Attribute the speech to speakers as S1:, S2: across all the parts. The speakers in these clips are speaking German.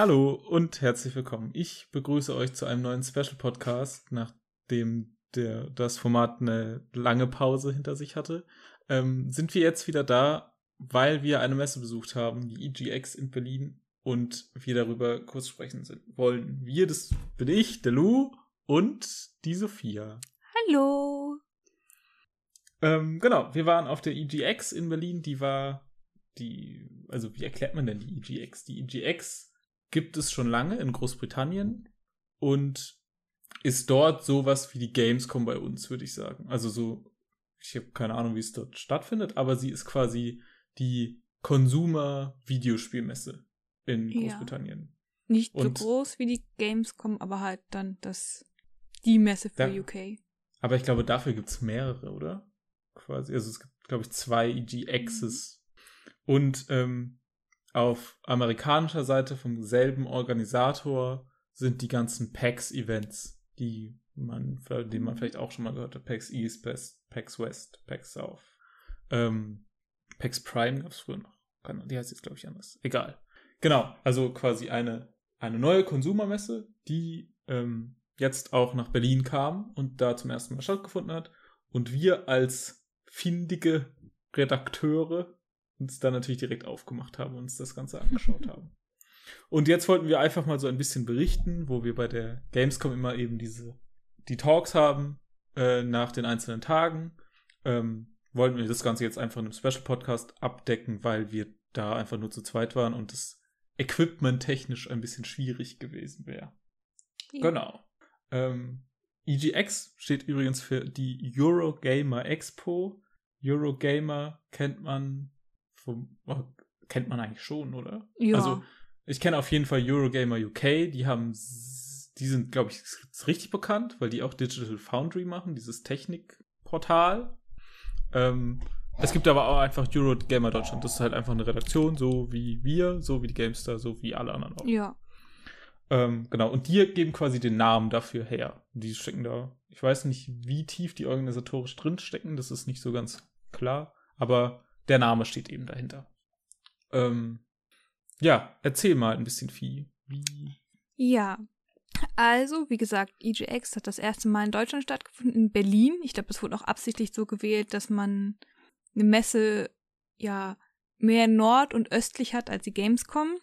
S1: Hallo und herzlich willkommen. Ich begrüße euch zu einem neuen Special Podcast, nachdem der, das Format eine lange Pause hinter sich hatte. Ähm, sind wir jetzt wieder da, weil wir eine Messe besucht haben, die EGX in Berlin, und wir darüber kurz sprechen sind, wollen. Wir, das bin ich, der Lou und die Sophia.
S2: Hallo.
S1: Ähm, genau, wir waren auf der EGX in Berlin, die war die, also wie erklärt man denn die EGX? Die EGX gibt es schon lange in Großbritannien und ist dort sowas wie die Gamescom bei uns, würde ich sagen. Also so, ich habe keine Ahnung, wie es dort stattfindet, aber sie ist quasi die Consumer-Videospielmesse in Großbritannien.
S2: Ja. Nicht und so groß wie die Gamescom, aber halt dann das die Messe für da, UK.
S1: Aber ich glaube, dafür gibt es mehrere, oder? Quasi. Also es gibt, glaube ich, zwei EGXs. Mhm. Und ähm, auf amerikanischer Seite vom selben Organisator sind die ganzen PAX-Events, die man, die man vielleicht auch schon mal gehört hat. PAX East, PAX West, PAX South. Ähm, PAX Prime gab es früher noch. Die heißt jetzt, glaube ich, anders. Egal. Genau, also quasi eine, eine neue Konsumermesse, die ähm, jetzt auch nach Berlin kam und da zum ersten Mal stattgefunden hat. Und wir als findige Redakteure uns dann natürlich direkt aufgemacht haben und uns das Ganze angeschaut haben. Und jetzt wollten wir einfach mal so ein bisschen berichten, wo wir bei der Gamescom immer eben diese die Talks haben äh, nach den einzelnen Tagen. Ähm, wollten wir das Ganze jetzt einfach in einem Special Podcast abdecken, weil wir da einfach nur zu zweit waren und das Equipment technisch ein bisschen schwierig gewesen wäre. Ja. Genau. Ähm, EGX steht übrigens für die Eurogamer Expo. Eurogamer kennt man vom, oh, kennt man eigentlich schon, oder?
S2: Ja.
S1: Also, ich kenne auf jeden Fall Eurogamer UK, die haben, die sind, glaube ich, richtig bekannt, weil die auch Digital Foundry machen, dieses Technikportal. Ähm, es gibt aber auch einfach Eurogamer Deutschland. Das ist halt einfach eine Redaktion, so wie wir, so wie die Gamestar, so wie alle anderen auch.
S2: Ja.
S1: Ähm, genau, und die geben quasi den Namen dafür her. Die stecken da, ich weiß nicht, wie tief die organisatorisch drinstecken, das ist nicht so ganz klar, aber der Name steht eben dahinter. Ähm, ja, erzähl mal ein bisschen Vieh. Wie?
S2: Ja, also, wie gesagt, EGX hat das erste Mal in Deutschland stattgefunden, in Berlin. Ich glaube, es wurde auch absichtlich so gewählt, dass man eine Messe ja mehr nord- und östlich hat als die Gamescom.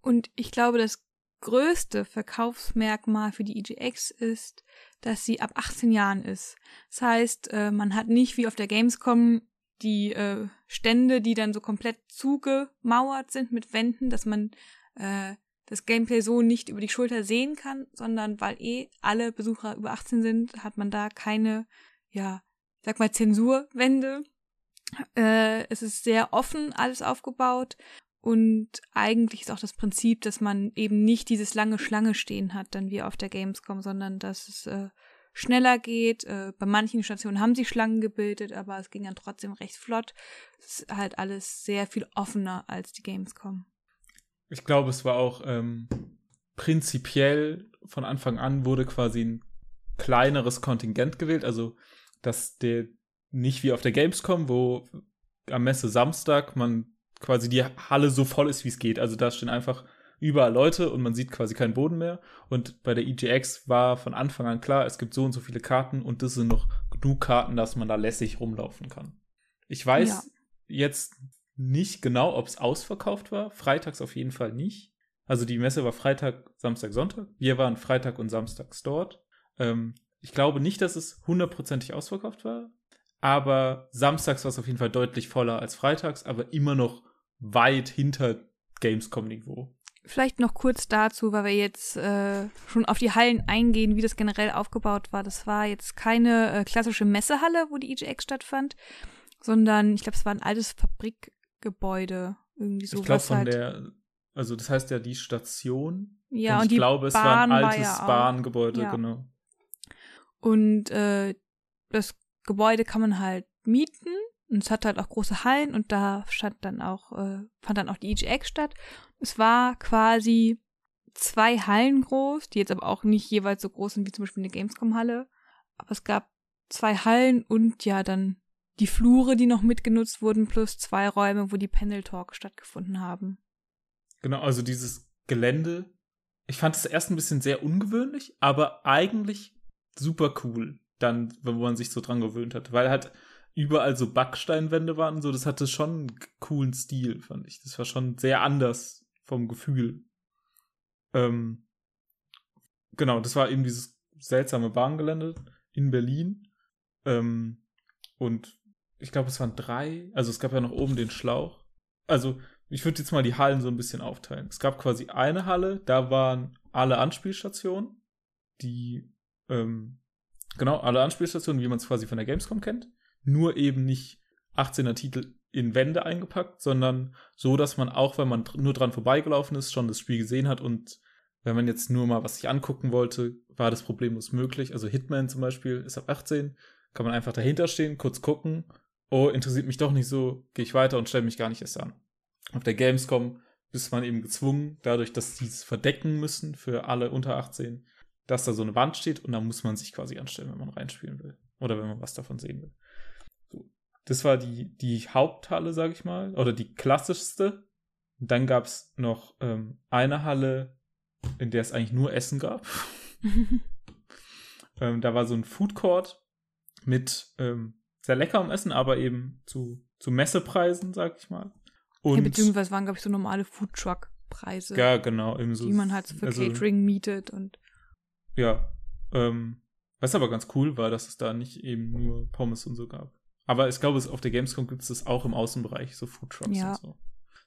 S2: Und ich glaube, das größte Verkaufsmerkmal für die EGX ist, dass sie ab 18 Jahren ist. Das heißt, äh, man hat nicht wie auf der Gamescom die äh, Stände, die dann so komplett zugemauert sind mit Wänden, dass man äh, das Gameplay so nicht über die Schulter sehen kann, sondern weil eh alle Besucher über 18 sind, hat man da keine, ja, sag mal Zensurwände. Äh, es ist sehr offen alles aufgebaut und eigentlich ist auch das Prinzip, dass man eben nicht dieses lange Schlange stehen hat, dann wie auf der Gamescom, sondern dass es äh, schneller geht. Äh, bei manchen Stationen haben sie Schlangen gebildet, aber es ging dann trotzdem recht flott. Es ist halt alles sehr viel offener als die Gamescom.
S1: Ich glaube, es war auch ähm, prinzipiell von Anfang an wurde quasi ein kleineres Kontingent gewählt, also dass der nicht wie auf der Gamescom, wo am Messe Samstag man quasi die Halle so voll ist, wie es geht. Also da stehen einfach überall Leute und man sieht quasi keinen Boden mehr. Und bei der EGX war von Anfang an klar, es gibt so und so viele Karten und das sind noch genug Karten, dass man da lässig rumlaufen kann. Ich weiß ja. jetzt nicht genau, ob es ausverkauft war. Freitags auf jeden Fall nicht. Also die Messe war Freitag, Samstag, Sonntag. Wir waren Freitag und Samstags dort. Ähm, ich glaube nicht, dass es hundertprozentig ausverkauft war. Aber samstags war es auf jeden Fall deutlich voller als freitags, aber immer noch weit hinter Gamescom-Niveau.
S2: Vielleicht noch kurz dazu, weil wir jetzt äh, schon auf die Hallen eingehen, wie das generell aufgebaut war. Das war jetzt keine äh, klassische Messehalle, wo die EGX stattfand, sondern ich glaube, es war ein altes Fabrikgebäude. Irgendwie so.
S1: Ich glaube von halt der, also das heißt ja die Station.
S2: Ja, und,
S1: und
S2: ich
S1: glaube, es war ein altes war ja Bahngebäude, ja. genau.
S2: Und äh, das Gebäude kann man halt mieten und es hat halt auch große Hallen und da stand dann auch, äh, fand dann auch die EGX statt. Es war quasi zwei Hallen groß, die jetzt aber auch nicht jeweils so groß sind wie zum Beispiel eine Gamescom-Halle. Aber es gab zwei Hallen und ja dann die Flure, die noch mitgenutzt wurden, plus zwei Räume, wo die Panel Talk stattgefunden haben.
S1: Genau, also dieses Gelände. Ich fand es erst ein bisschen sehr ungewöhnlich, aber eigentlich super cool, dann, wenn man sich so dran gewöhnt hat. Weil halt überall so Backsteinwände waren und so, das hatte schon einen coolen Stil, fand ich. Das war schon sehr anders vom Gefühl. Ähm, genau, das war eben dieses seltsame Bahngelände in Berlin. Ähm, und ich glaube, es waren drei. Also es gab ja noch oben den Schlauch. Also ich würde jetzt mal die Hallen so ein bisschen aufteilen. Es gab quasi eine Halle, da waren alle Anspielstationen, die, ähm, genau, alle Anspielstationen, wie man es quasi von der Gamescom kennt. Nur eben nicht 18er Titel in Wände eingepackt, sondern so, dass man auch, wenn man nur dran vorbeigelaufen ist, schon das Spiel gesehen hat und wenn man jetzt nur mal was sich angucken wollte, war das problemlos möglich. Also Hitman zum Beispiel ist ab 18, kann man einfach dahinter stehen, kurz gucken. Oh, interessiert mich doch nicht so, gehe ich weiter und stelle mich gar nicht erst an. Auf der Gamescom ist man eben gezwungen, dadurch, dass sie es verdecken müssen für alle unter 18, dass da so eine Wand steht und da muss man sich quasi anstellen, wenn man reinspielen will. Oder wenn man was davon sehen will. Das war die, die Haupthalle, sag ich mal, oder die klassischste. Und dann gab es noch ähm, eine Halle, in der es eigentlich nur Essen gab. ähm, da war so ein Food Court mit ähm, sehr leckerem Essen, aber eben zu, zu Messepreisen, sag ich mal.
S2: Und ja, beziehungsweise waren, glaube ich, so normale Food Truck Preise.
S1: Ja, genau. Eben so,
S2: die man halt so für also, Catering mietet und.
S1: Ja. Ähm, was aber ganz cool war, dass es da nicht eben nur Pommes und so gab. Aber ich glaube, auf der Gamescom gibt es das auch im Außenbereich, so Food Trucks ja. und so.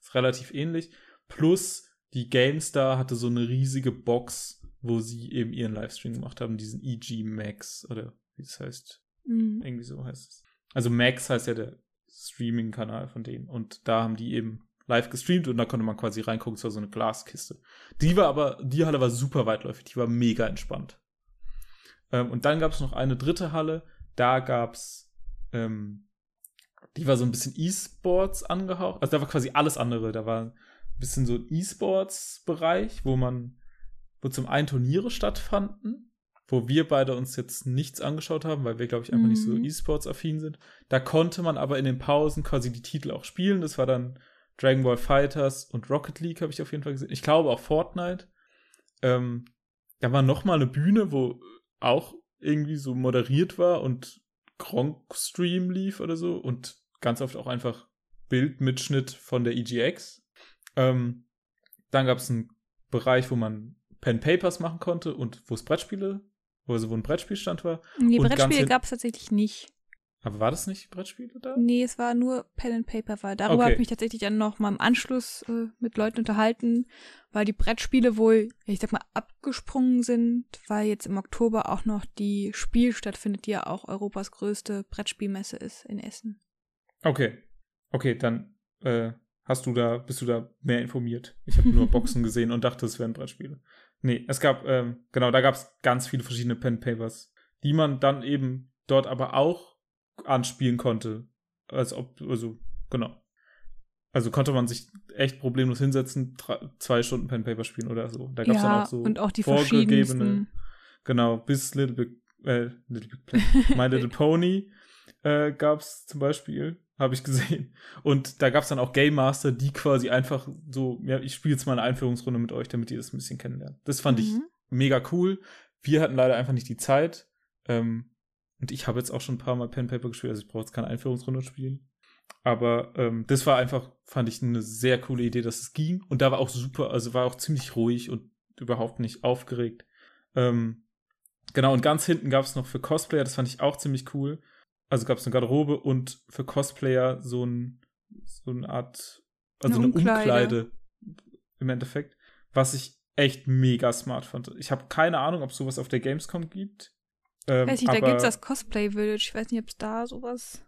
S1: Ist relativ ähnlich. Plus, die GameStar hatte so eine riesige Box, wo sie eben ihren Livestream gemacht haben, diesen EG Max oder wie es heißt. Mhm. Irgendwie so heißt es. Also Max heißt ja der Streaming-Kanal von denen. Und da haben die eben live gestreamt und da konnte man quasi reingucken, es war so eine Glaskiste. Die war aber, die Halle war super weitläufig, die war mega entspannt. Ähm, und dann gab es noch eine dritte Halle, da gab's, ähm, die war so ein bisschen E-Sports angehaucht, also da war quasi alles andere, da war ein bisschen so ein E-Sports-Bereich, wo man, wo zum einen Turniere stattfanden wo wir beide uns jetzt nichts angeschaut haben, weil wir, glaube ich, einfach mhm. nicht so mhm. E-Sports-affin sind. Da konnte man aber in den Pausen quasi die Titel auch spielen. Das war dann Dragon Ball Fighters und Rocket League, habe ich auf jeden Fall gesehen. Ich glaube auch Fortnite. Ähm, da war noch mal eine Bühne, wo auch irgendwie so moderiert war und Gronk-Stream lief oder so und ganz oft auch einfach Bildmitschnitt von der EGX. Ähm, dann gab es einen Bereich, wo man Pen Papers machen konnte und wo es Brettspiele wo, also wo ein Brettspielstand war.
S2: Nee, Brettspiele gab es tatsächlich nicht.
S1: Aber war das nicht Brettspiele da?
S2: Nee, es war nur Pen and Paper, weil darüber okay. habe ich mich tatsächlich dann noch mal im Anschluss äh, mit Leuten unterhalten, weil die Brettspiele wohl, ich sag mal, abgesprungen sind, weil jetzt im Oktober auch noch die Spiel stattfindet, die ja auch Europas größte Brettspielmesse ist in Essen.
S1: Okay. Okay, dann äh, hast du da, bist du da mehr informiert. Ich habe nur Boxen gesehen und dachte, es wären Brettspiele. Nee, es gab, ähm, genau, da gab es ganz viele verschiedene Pen Papers, die man dann eben dort aber auch anspielen konnte. Als ob, also, genau. Also konnte man sich echt problemlos hinsetzen, zwei Stunden Pen Paper spielen oder so. Da gab es ja, dann auch so
S2: und auch die vorgegebene,
S1: genau, bis Little Big, äh, Little Big Planet, My Little Pony äh, gab es zum Beispiel habe ich gesehen. Und da gab es dann auch Game Master, die quasi einfach so, ja, ich spiele jetzt mal eine Einführungsrunde mit euch, damit ihr das ein bisschen kennenlernt. Das fand mhm. ich mega cool. Wir hatten leider einfach nicht die Zeit. Ähm, und ich habe jetzt auch schon ein paar Mal Pen Paper gespielt, also ich brauche jetzt keine Einführungsrunde spielen. Aber ähm, das war einfach, fand ich eine sehr coole Idee, dass es ging. Und da war auch super, also war auch ziemlich ruhig und überhaupt nicht aufgeregt. Ähm, genau, und ganz hinten gab es noch für Cosplayer, das fand ich auch ziemlich cool also gab es eine Garderobe und für Cosplayer so, ein, so eine Art, also eine, eine Umkleide. Umkleide im Endeffekt, was ich echt mega smart fand. Ich habe keine Ahnung, ob es sowas auf der Gamescom gibt.
S2: Ähm, weiß nicht, aber, da gibt es das Cosplay Village. Ich weiß nicht, ob es da sowas.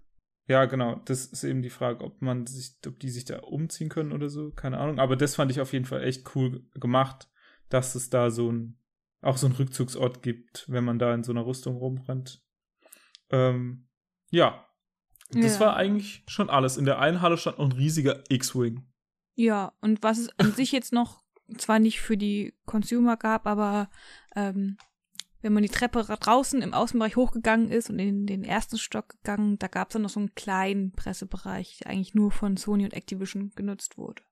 S1: Ja, genau. Das ist eben die Frage, ob man sich, ob die sich da umziehen können oder so. Keine Ahnung. Aber das fand ich auf jeden Fall echt cool gemacht, dass es da so ein, auch so ein Rückzugsort gibt, wenn man da in so einer Rüstung rumrennt. Ähm, ja. Das ja. war eigentlich schon alles. In der einen Halle stand noch ein riesiger X-Wing.
S2: Ja, und was es an sich jetzt noch zwar nicht für die Consumer gab, aber ähm, wenn man die Treppe draußen im Außenbereich hochgegangen ist und in den ersten Stock gegangen, da gab es dann noch so einen kleinen Pressebereich, der eigentlich nur von Sony und Activision genutzt wurde.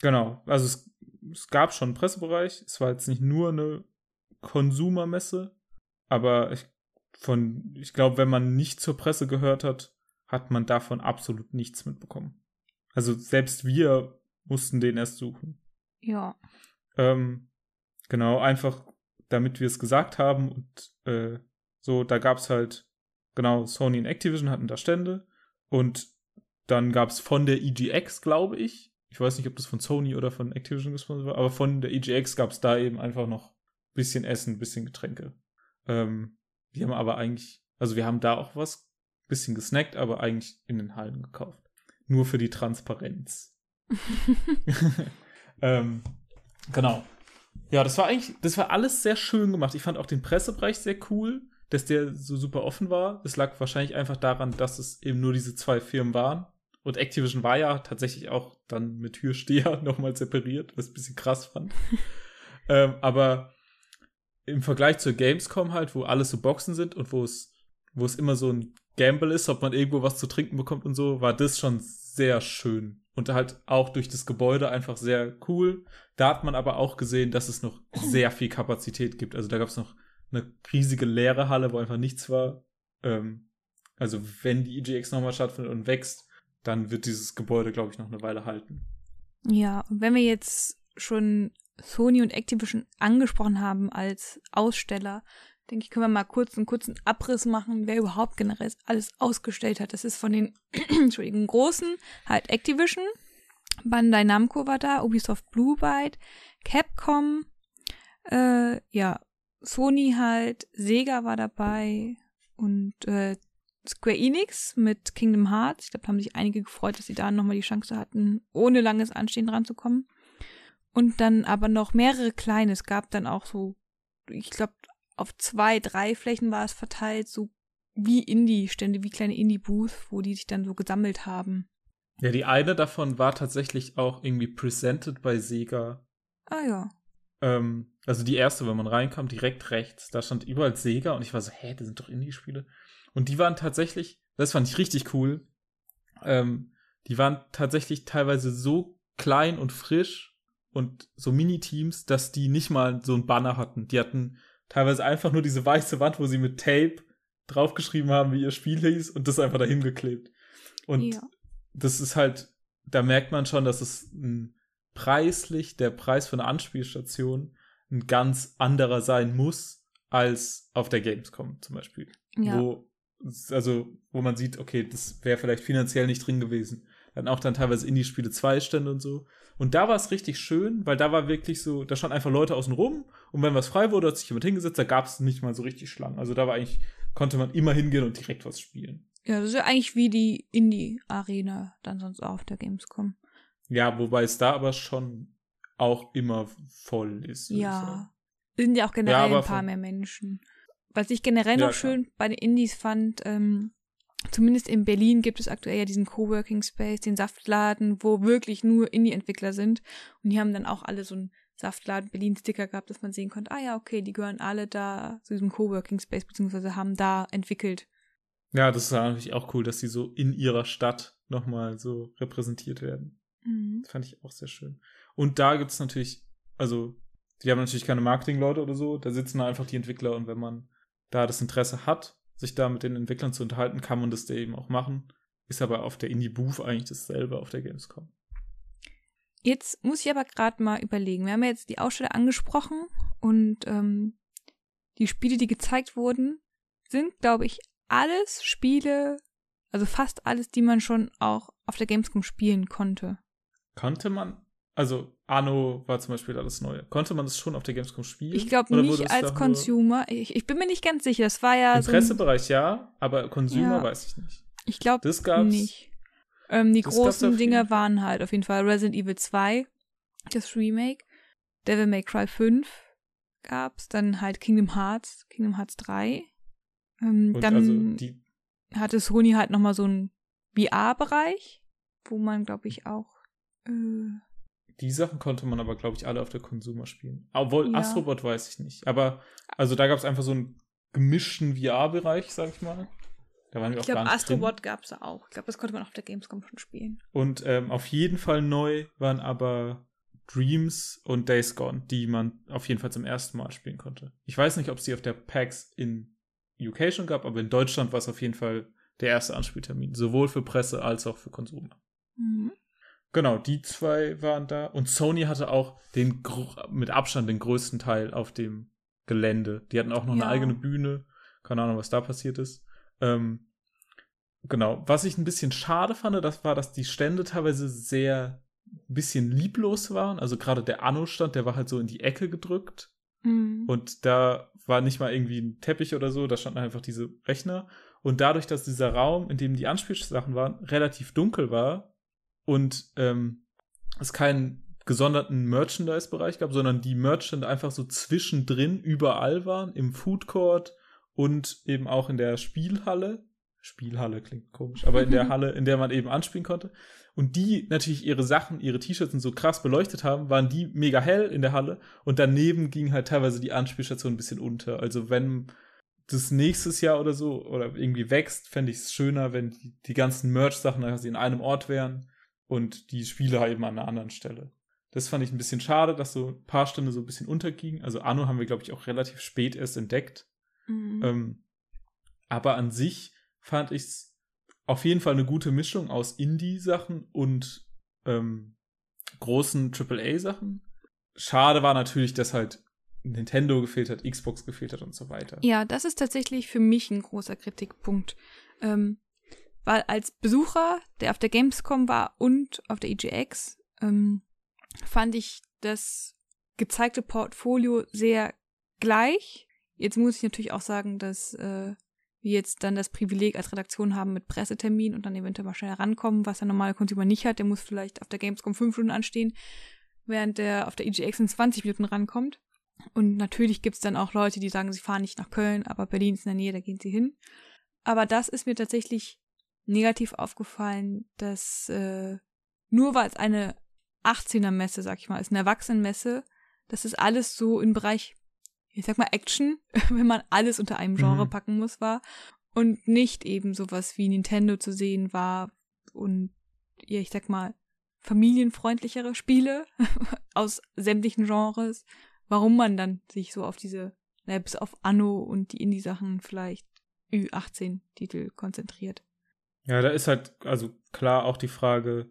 S1: Genau, also es es gab schon einen Pressebereich. Es war jetzt nicht nur eine Konsumermesse, aber ich, von, ich glaube, wenn man nicht zur Presse gehört hat, hat man davon absolut nichts mitbekommen. Also selbst wir mussten den erst suchen.
S2: Ja.
S1: Ähm, genau, einfach damit wir es gesagt haben und äh, so, da gab es halt, genau, Sony und Activision hatten da Stände und dann gab es von der EGX, glaube ich, ich weiß nicht, ob das von Sony oder von Activision gesponsert war, aber von der EGX gab es da eben einfach noch ein bisschen Essen, ein bisschen Getränke. Ähm, wir haben aber eigentlich, also wir haben da auch was, bisschen gesnackt, aber eigentlich in den Hallen gekauft. Nur für die Transparenz. ähm, genau. Ja, das war eigentlich, das war alles sehr schön gemacht. Ich fand auch den Pressebereich sehr cool, dass der so super offen war. Es lag wahrscheinlich einfach daran, dass es eben nur diese zwei Firmen waren. Und Activision war ja tatsächlich auch dann mit Türsteher nochmal separiert, was ich ein bisschen krass fand. ähm, aber im Vergleich zur Gamescom halt, wo alles so Boxen sind und wo es, wo es immer so ein Gamble ist, ob man irgendwo was zu trinken bekommt und so, war das schon sehr schön. Und halt auch durch das Gebäude einfach sehr cool. Da hat man aber auch gesehen, dass es noch sehr viel Kapazität gibt. Also da gab es noch eine riesige leere Halle, wo einfach nichts war. Ähm, also wenn die EGX nochmal stattfindet und wächst, dann wird dieses Gebäude, glaube ich, noch eine Weile halten.
S2: Ja, und wenn wir jetzt schon Sony und Activision angesprochen haben als Aussteller, denke ich, können wir mal kurz einen kurzen Abriss machen, wer überhaupt generell alles ausgestellt hat. Das ist von den Entschuldigung, großen halt Activision, Bandai Namco war da, Ubisoft Blue Byte, Capcom, äh, ja, Sony halt, Sega war dabei und äh, Square Enix mit Kingdom Hearts. Ich glaube, da haben sich einige gefreut, dass sie da nochmal die Chance hatten, ohne langes Anstehen dran zu kommen. Und dann aber noch mehrere kleine. Es gab dann auch so, ich glaube, auf zwei, drei Flächen war es verteilt, so wie Indie-Stände, wie kleine Indie-Booths, wo die sich dann so gesammelt haben.
S1: Ja, die eine davon war tatsächlich auch irgendwie presented bei Sega.
S2: Ah ja.
S1: Ähm, also die erste, wenn man reinkam, direkt rechts, da stand überall Sega und ich war so, hä, das sind doch Indie-Spiele. Und die waren tatsächlich, das fand ich richtig cool, ähm, die waren tatsächlich teilweise so klein und frisch und so Mini-Teams, dass die nicht mal so ein Banner hatten. Die hatten teilweise einfach nur diese weiße Wand, wo sie mit Tape draufgeschrieben haben, wie ihr Spiel hieß und das einfach dahin geklebt. Und ja. das ist halt, da merkt man schon, dass es ein, preislich der Preis für eine Anspielstation ein ganz anderer sein muss als auf der Gamescom zum Beispiel. Ja. Wo, also, wo man sieht, okay, das wäre vielleicht finanziell nicht drin gewesen. Dann auch dann teilweise Indie-Spiele 2 Stände und so. Und da war es richtig schön, weil da war wirklich so, da standen einfach Leute außen rum und wenn was frei wurde, hat sich jemand hingesetzt, da gab es nicht mal so richtig Schlangen. Also da war eigentlich, konnte man immer hingehen und direkt was spielen.
S2: Ja, das ist ja eigentlich wie die Indie-Arena dann sonst auch auf der Gamescom.
S1: Ja, wobei es da aber schon auch immer voll ist.
S2: Ja. Sind ja auch generell ja, ein paar mehr Menschen. Was ich generell ja, noch schön klar. bei den Indies fand, ähm, zumindest in Berlin gibt es aktuell ja diesen Coworking Space, den Saftladen, wo wirklich nur Indie-Entwickler sind. Und die haben dann auch alle so einen Saftladen Berlin-Sticker gehabt, dass man sehen konnte, ah ja, okay, die gehören alle da zu diesem Coworking Space, beziehungsweise haben da entwickelt.
S1: Ja, das ist natürlich auch cool, dass sie so in ihrer Stadt nochmal so repräsentiert werden. Mhm. Das fand ich auch sehr schön. Und da gibt es natürlich, also, die haben natürlich keine Marketingleute oder so, da sitzen einfach die Entwickler und wenn man da das Interesse hat, sich da mit den Entwicklern zu unterhalten, kann man das da eben auch machen. Ist aber auf der Indie-Booth eigentlich dasselbe auf der Gamescom.
S2: Jetzt muss ich aber gerade mal überlegen. Wir haben ja jetzt die Aussteller angesprochen und ähm, die Spiele, die gezeigt wurden, sind, glaube ich, alles Spiele, also fast alles, die man schon auch auf der Gamescom spielen konnte.
S1: Konnte man? Also Anno war zum Beispiel alles Neue. Konnte man das schon auf der Gamescom spielen?
S2: Ich glaube nicht als Consumer. Ich, ich, bin mir nicht ganz sicher. Das war ja
S1: Im so Pressebereich ja, aber Consumer ja. weiß ich nicht.
S2: Ich glaube nicht. Ähm, die großen Dinge waren halt auf jeden Fall Resident Evil 2, das Remake, Devil May Cry 5 gab's, dann halt Kingdom Hearts, Kingdom Hearts 3. Ähm, dann also hatte Sony halt nochmal so einen VR-Bereich, wo man, glaube ich, auch äh,
S1: die Sachen konnte man aber, glaube ich, alle auf der Consumer spielen. Obwohl, ja. Astrobot weiß ich nicht. Aber, also da gab es einfach so einen gemischten VR-Bereich, sag ich mal. Da waren wir
S2: ich glaube, Astrobot gab es auch. Ich glaube, das konnte man auf der Gamescom schon spielen.
S1: Und ähm, auf jeden Fall neu waren aber Dreams und Days Gone, die man auf jeden Fall zum ersten Mal spielen konnte. Ich weiß nicht, ob es die auf der PAX in UK schon gab, aber in Deutschland war es auf jeden Fall der erste Anspieltermin, sowohl für Presse als auch für Konsumer. Mhm. Genau, die zwei waren da. Und Sony hatte auch den mit Abstand den größten Teil auf dem Gelände. Die hatten auch noch ja. eine eigene Bühne. Keine Ahnung, was da passiert ist. Ähm, genau. Was ich ein bisschen schade fand, das war, dass die Stände teilweise sehr ein bisschen lieblos waren. Also gerade der Anno-Stand, der war halt so in die Ecke gedrückt. Mhm. Und da war nicht mal irgendwie ein Teppich oder so, da standen einfach diese Rechner. Und dadurch, dass dieser Raum, in dem die Anspielsachen waren, relativ dunkel war und ähm, es keinen gesonderten Merchandise-Bereich gab, sondern die Merchant einfach so zwischendrin überall waren, im Food Court und eben auch in der Spielhalle. Spielhalle klingt komisch, aber in der Halle, in der man eben anspielen konnte. Und die natürlich ihre Sachen, ihre T-Shirts so krass beleuchtet haben, waren die mega hell in der Halle und daneben ging halt teilweise die Anspielstation ein bisschen unter. Also wenn das nächstes Jahr oder so oder irgendwie wächst, fände ich es schöner, wenn die, die ganzen Merch-Sachen in einem Ort wären und die Spiele halt eben an einer anderen Stelle. Das fand ich ein bisschen schade, dass so ein paar Stunden so ein bisschen untergingen. Also Anno haben wir, glaube ich, auch relativ spät erst entdeckt. Mhm. Ähm, aber an sich fand ich es auf jeden Fall eine gute Mischung aus Indie-Sachen und ähm, großen AAA-Sachen. Schade war natürlich, dass halt Nintendo gefehlt hat, Xbox gefehlt hat und so weiter.
S2: Ja, das ist tatsächlich für mich ein großer Kritikpunkt. Ähm, weil als Besucher, der auf der Gamescom war und auf der EGX, ähm, fand ich das gezeigte Portfolio sehr gleich. Jetzt muss ich natürlich auch sagen, dass äh, wir jetzt dann das Privileg als Redaktion haben mit Pressetermin und dann eventuell mal schnell rankommen, was der normale Consumer nicht hat. Der muss vielleicht auf der Gamescom fünf Stunden anstehen, während der auf der EGX in 20 Minuten rankommt. Und natürlich gibt's dann auch Leute, die sagen, sie fahren nicht nach Köln, aber Berlin ist in der Nähe, da gehen sie hin. Aber das ist mir tatsächlich negativ aufgefallen, dass äh, nur weil es eine 18er Messe, sag ich mal, ist eine Erwachsenenmesse, das ist alles so im Bereich, ich sag mal Action, wenn man alles unter einem Genre mhm. packen muss, war und nicht eben sowas wie Nintendo zu sehen war und ja, ich sag mal familienfreundlichere Spiele aus sämtlichen Genres warum man dann sich so auf diese, naja, bis auf Anno und die Indie-Sachen vielleicht Ü18-Titel konzentriert.
S1: Ja, da ist halt, also klar auch die Frage,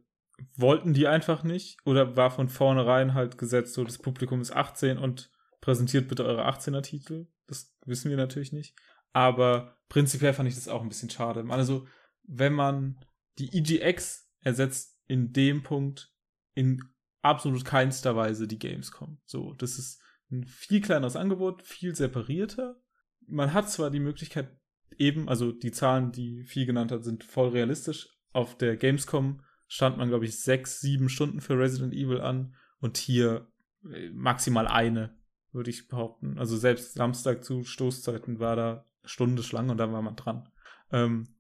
S1: wollten die einfach nicht oder war von vornherein halt gesetzt, so das Publikum ist 18 und präsentiert bitte eure 18er-Titel? Das wissen wir natürlich nicht. Aber prinzipiell fand ich das auch ein bisschen schade. Also, wenn man die EGX ersetzt in dem Punkt in absolut keinster Weise die Gamescom. So, das ist ein viel kleineres Angebot, viel separierter. Man hat zwar die Möglichkeit, eben, also die Zahlen, die viel genannt hat, sind voll realistisch. Auf der Gamescom stand man, glaube ich, sechs, sieben Stunden für Resident Evil an und hier äh, maximal eine, würde ich behaupten. Also selbst Samstag zu Stoßzeiten war da Stunde Schlange und dann war man dran. Ähm,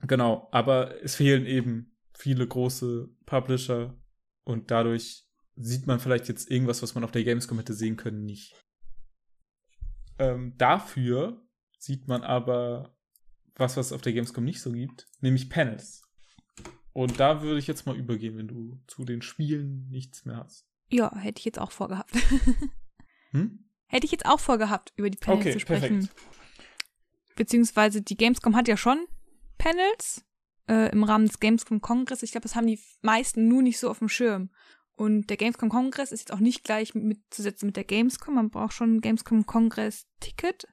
S1: genau, aber es fehlen eben viele große Publisher und dadurch sieht man vielleicht jetzt irgendwas, was man auf der Gamescom hätte sehen können, nicht. Ähm, dafür sieht man aber was, was es auf der Gamescom nicht so gibt, nämlich Panels. Und da würde ich jetzt mal übergehen, wenn du zu den Spielen nichts mehr hast.
S2: Ja, hätte ich jetzt auch vorgehabt. hm? Hätte ich jetzt auch vorgehabt, über die Panels okay, zu sprechen. Perfekt. Beziehungsweise die Gamescom hat ja schon Panels äh, im Rahmen des Gamescom Kongress. Ich glaube, das haben die meisten nur nicht so auf dem Schirm. Und der Gamescom Kongress ist jetzt auch nicht gleich mitzusetzen mit der Gamescom. Man braucht schon ein Gamescom Kongress Ticket.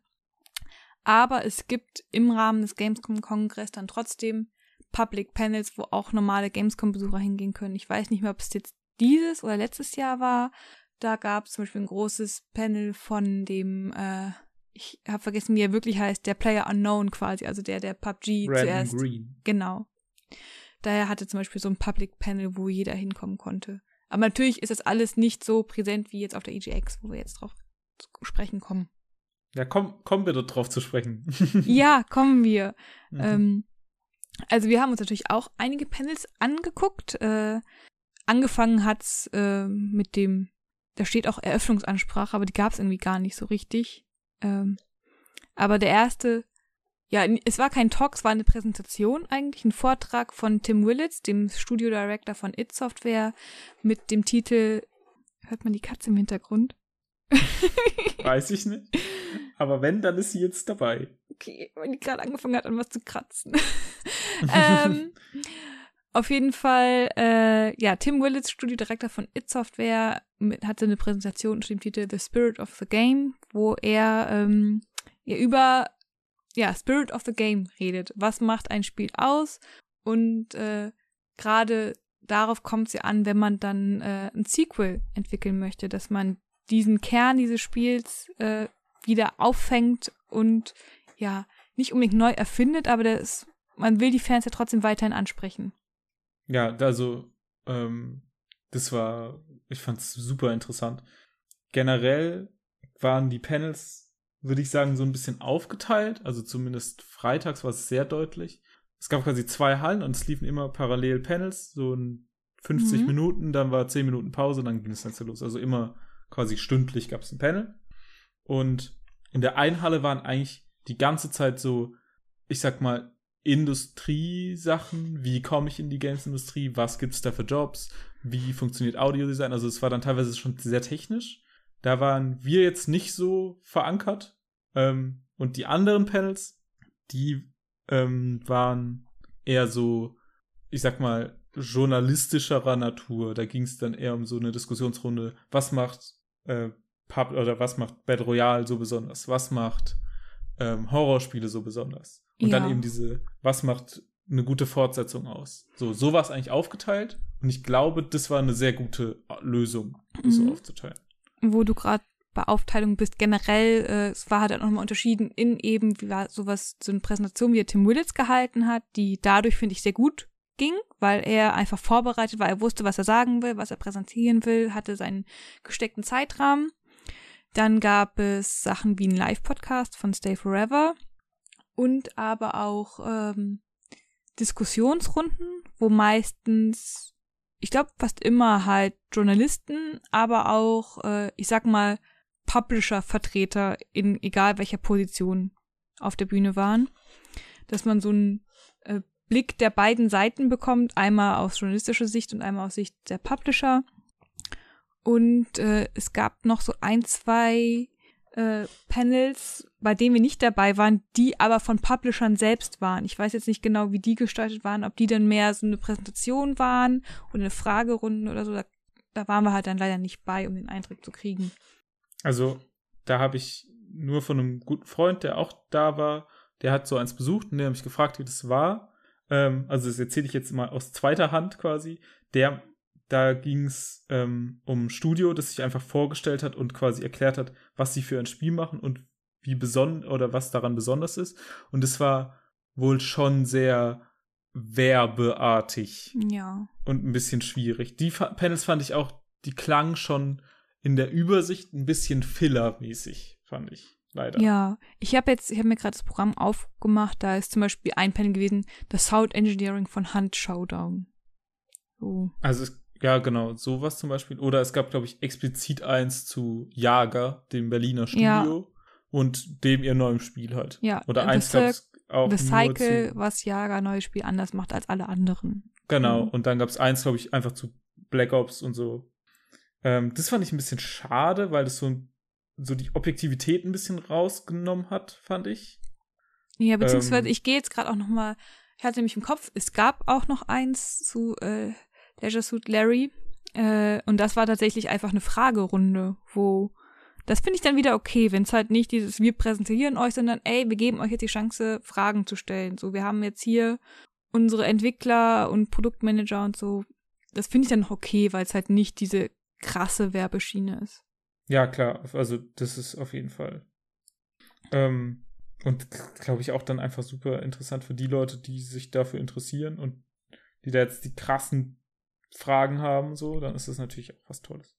S2: Aber es gibt im Rahmen des Gamescom Kongress dann trotzdem Public Panels, wo auch normale Gamescom Besucher hingehen können. Ich weiß nicht mehr, ob es jetzt dieses oder letztes Jahr war. Da gab es zum Beispiel ein großes Panel von dem, äh, ich habe vergessen, wie er wirklich heißt, der Player Unknown quasi, also der, der PUBG
S1: Brandon
S2: zuerst.
S1: Green.
S2: Genau. Daher hatte zum Beispiel so ein Public Panel, wo jeder hinkommen konnte. Aber natürlich ist das alles nicht so präsent wie jetzt auf der EGX, wo wir jetzt drauf zu sprechen kommen.
S1: Ja, komm, kommen wir dort drauf zu sprechen.
S2: ja, kommen wir. Mhm. Ähm, also wir haben uns natürlich auch einige Panels angeguckt. Äh, angefangen hat's äh, mit dem, da steht auch Eröffnungsansprache, aber die gab es irgendwie gar nicht so richtig. Ähm, aber der erste ja, es war kein Talk, es war eine Präsentation eigentlich, ein Vortrag von Tim Willits, dem Studio Director von It Software, mit dem Titel Hört man die Katze im Hintergrund?
S1: Weiß ich nicht. Aber wenn, dann ist sie jetzt dabei.
S2: Okay, weil die gerade angefangen hat, an was zu kratzen. ähm, auf jeden Fall, äh, ja, Tim Willits, Studiodirektor von It Software, mit, hatte eine Präsentation unter dem Titel The Spirit of the Game, wo er ähm, ja, über ja, Spirit of the Game redet. Was macht ein Spiel aus? Und äh, gerade darauf kommt es ja an, wenn man dann äh, ein Sequel entwickeln möchte, dass man diesen Kern dieses Spiels äh, wieder auffängt und ja, nicht unbedingt neu erfindet, aber das, man will die Fans ja trotzdem weiterhin ansprechen.
S1: Ja, also, ähm, das war, ich fand es super interessant. Generell waren die Panels, würde ich sagen, so ein bisschen aufgeteilt. Also zumindest freitags war es sehr deutlich. Es gab quasi zwei Hallen und es liefen immer parallel Panels, so in 50 mhm. Minuten, dann war 10 Minuten Pause, dann ging es dann los. Also immer quasi stündlich gab es ein Panel. Und in der einen Halle waren eigentlich die ganze Zeit so, ich sag mal, Industriesachen, wie komme ich in die Games-Industrie, was gibt es da für Jobs, wie funktioniert Audiodesign, also es war dann teilweise schon sehr technisch. Da waren wir jetzt nicht so verankert. Ähm, und die anderen Panels, die ähm, waren eher so, ich sag mal, journalistischerer Natur. Da ging es dann eher um so eine Diskussionsrunde, was macht äh, Pub oder was macht Battle Royale so besonders? Was macht ähm, Horrorspiele so besonders? Und ja. dann eben diese, was macht eine gute Fortsetzung aus? So, so war es eigentlich aufgeteilt. Und ich glaube, das war eine sehr gute Lösung, das mhm. so aufzuteilen.
S2: Wo du gerade bei Aufteilung bist, generell, äh, es war halt auch nochmal unterschieden in eben, wie war sowas, so eine Präsentation, wie er Tim Willits gehalten hat, die dadurch, finde ich, sehr gut ging, weil er einfach vorbereitet war, er wusste, was er sagen will, was er präsentieren will, hatte seinen gesteckten Zeitrahmen. Dann gab es Sachen wie ein Live-Podcast von Stay Forever und aber auch ähm, Diskussionsrunden, wo meistens, ich glaube fast immer halt Journalisten, aber auch, äh, ich sag mal, Publisher-Vertreter in egal welcher Position auf der Bühne waren. Dass man so ein äh, Blick der beiden Seiten bekommt, einmal aus journalistischer Sicht und einmal aus Sicht der Publisher. Und äh, es gab noch so ein, zwei äh, Panels, bei denen wir nicht dabei waren, die aber von Publishern selbst waren. Ich weiß jetzt nicht genau, wie die gestaltet waren, ob die dann mehr so eine Präsentation waren oder eine Fragerunde oder so. Da, da waren wir halt dann leider nicht bei, um den Eindruck zu kriegen.
S1: Also, da habe ich nur von einem guten Freund, der auch da war, der hat so eins besucht und der hat mich gefragt, wie das war ähm, also das erzähle ich jetzt mal aus zweiter Hand quasi, der, da ging es ähm, um Studio, das sich einfach vorgestellt hat und quasi erklärt hat, was sie für ein Spiel machen und wie besonders oder was daran besonders ist. Und es war wohl schon sehr werbeartig.
S2: Ja.
S1: Und ein bisschen schwierig. Die Panels fand ich auch, die klangen schon in der Übersicht ein bisschen fillermäßig, fand ich leider.
S2: Ja, ich habe jetzt, ich habe mir gerade das Programm aufgemacht, da ist zum Beispiel ein Panel gewesen, das Sound Engineering von Hunt Showdown.
S1: So. Also es, ja, genau, sowas zum Beispiel. Oder es gab, glaube ich, explizit eins zu Jager, dem Berliner Studio, ja. und dem ihr neuem Spiel halt.
S2: Ja.
S1: Oder eins gab es auch.
S2: The Cycle, was Jager neues Spiel anders macht als alle anderen.
S1: Genau, mhm. und dann gab es eins, glaube ich, einfach zu Black Ops und so. Ähm, das fand ich ein bisschen schade, weil das so so die Objektivität ein bisschen rausgenommen hat, fand ich.
S2: Ja, beziehungsweise ähm, ich gehe jetzt gerade auch noch mal, ich hatte nämlich im Kopf, es gab auch noch eins zu äh, Leisure Suit Larry äh, und das war tatsächlich einfach eine Fragerunde, wo das finde ich dann wieder okay, wenn es halt nicht dieses wir präsentieren euch, sondern ey, wir geben euch jetzt die Chance Fragen zu stellen. So, wir haben jetzt hier unsere Entwickler und Produktmanager und so. Das finde ich dann noch okay, weil es halt nicht diese krasse Werbeschiene ist.
S1: Ja, klar, also das ist auf jeden Fall. Ähm, und glaube ich auch dann einfach super interessant für die Leute, die sich dafür interessieren und die da jetzt die krassen Fragen haben, so, dann ist das natürlich auch was Tolles.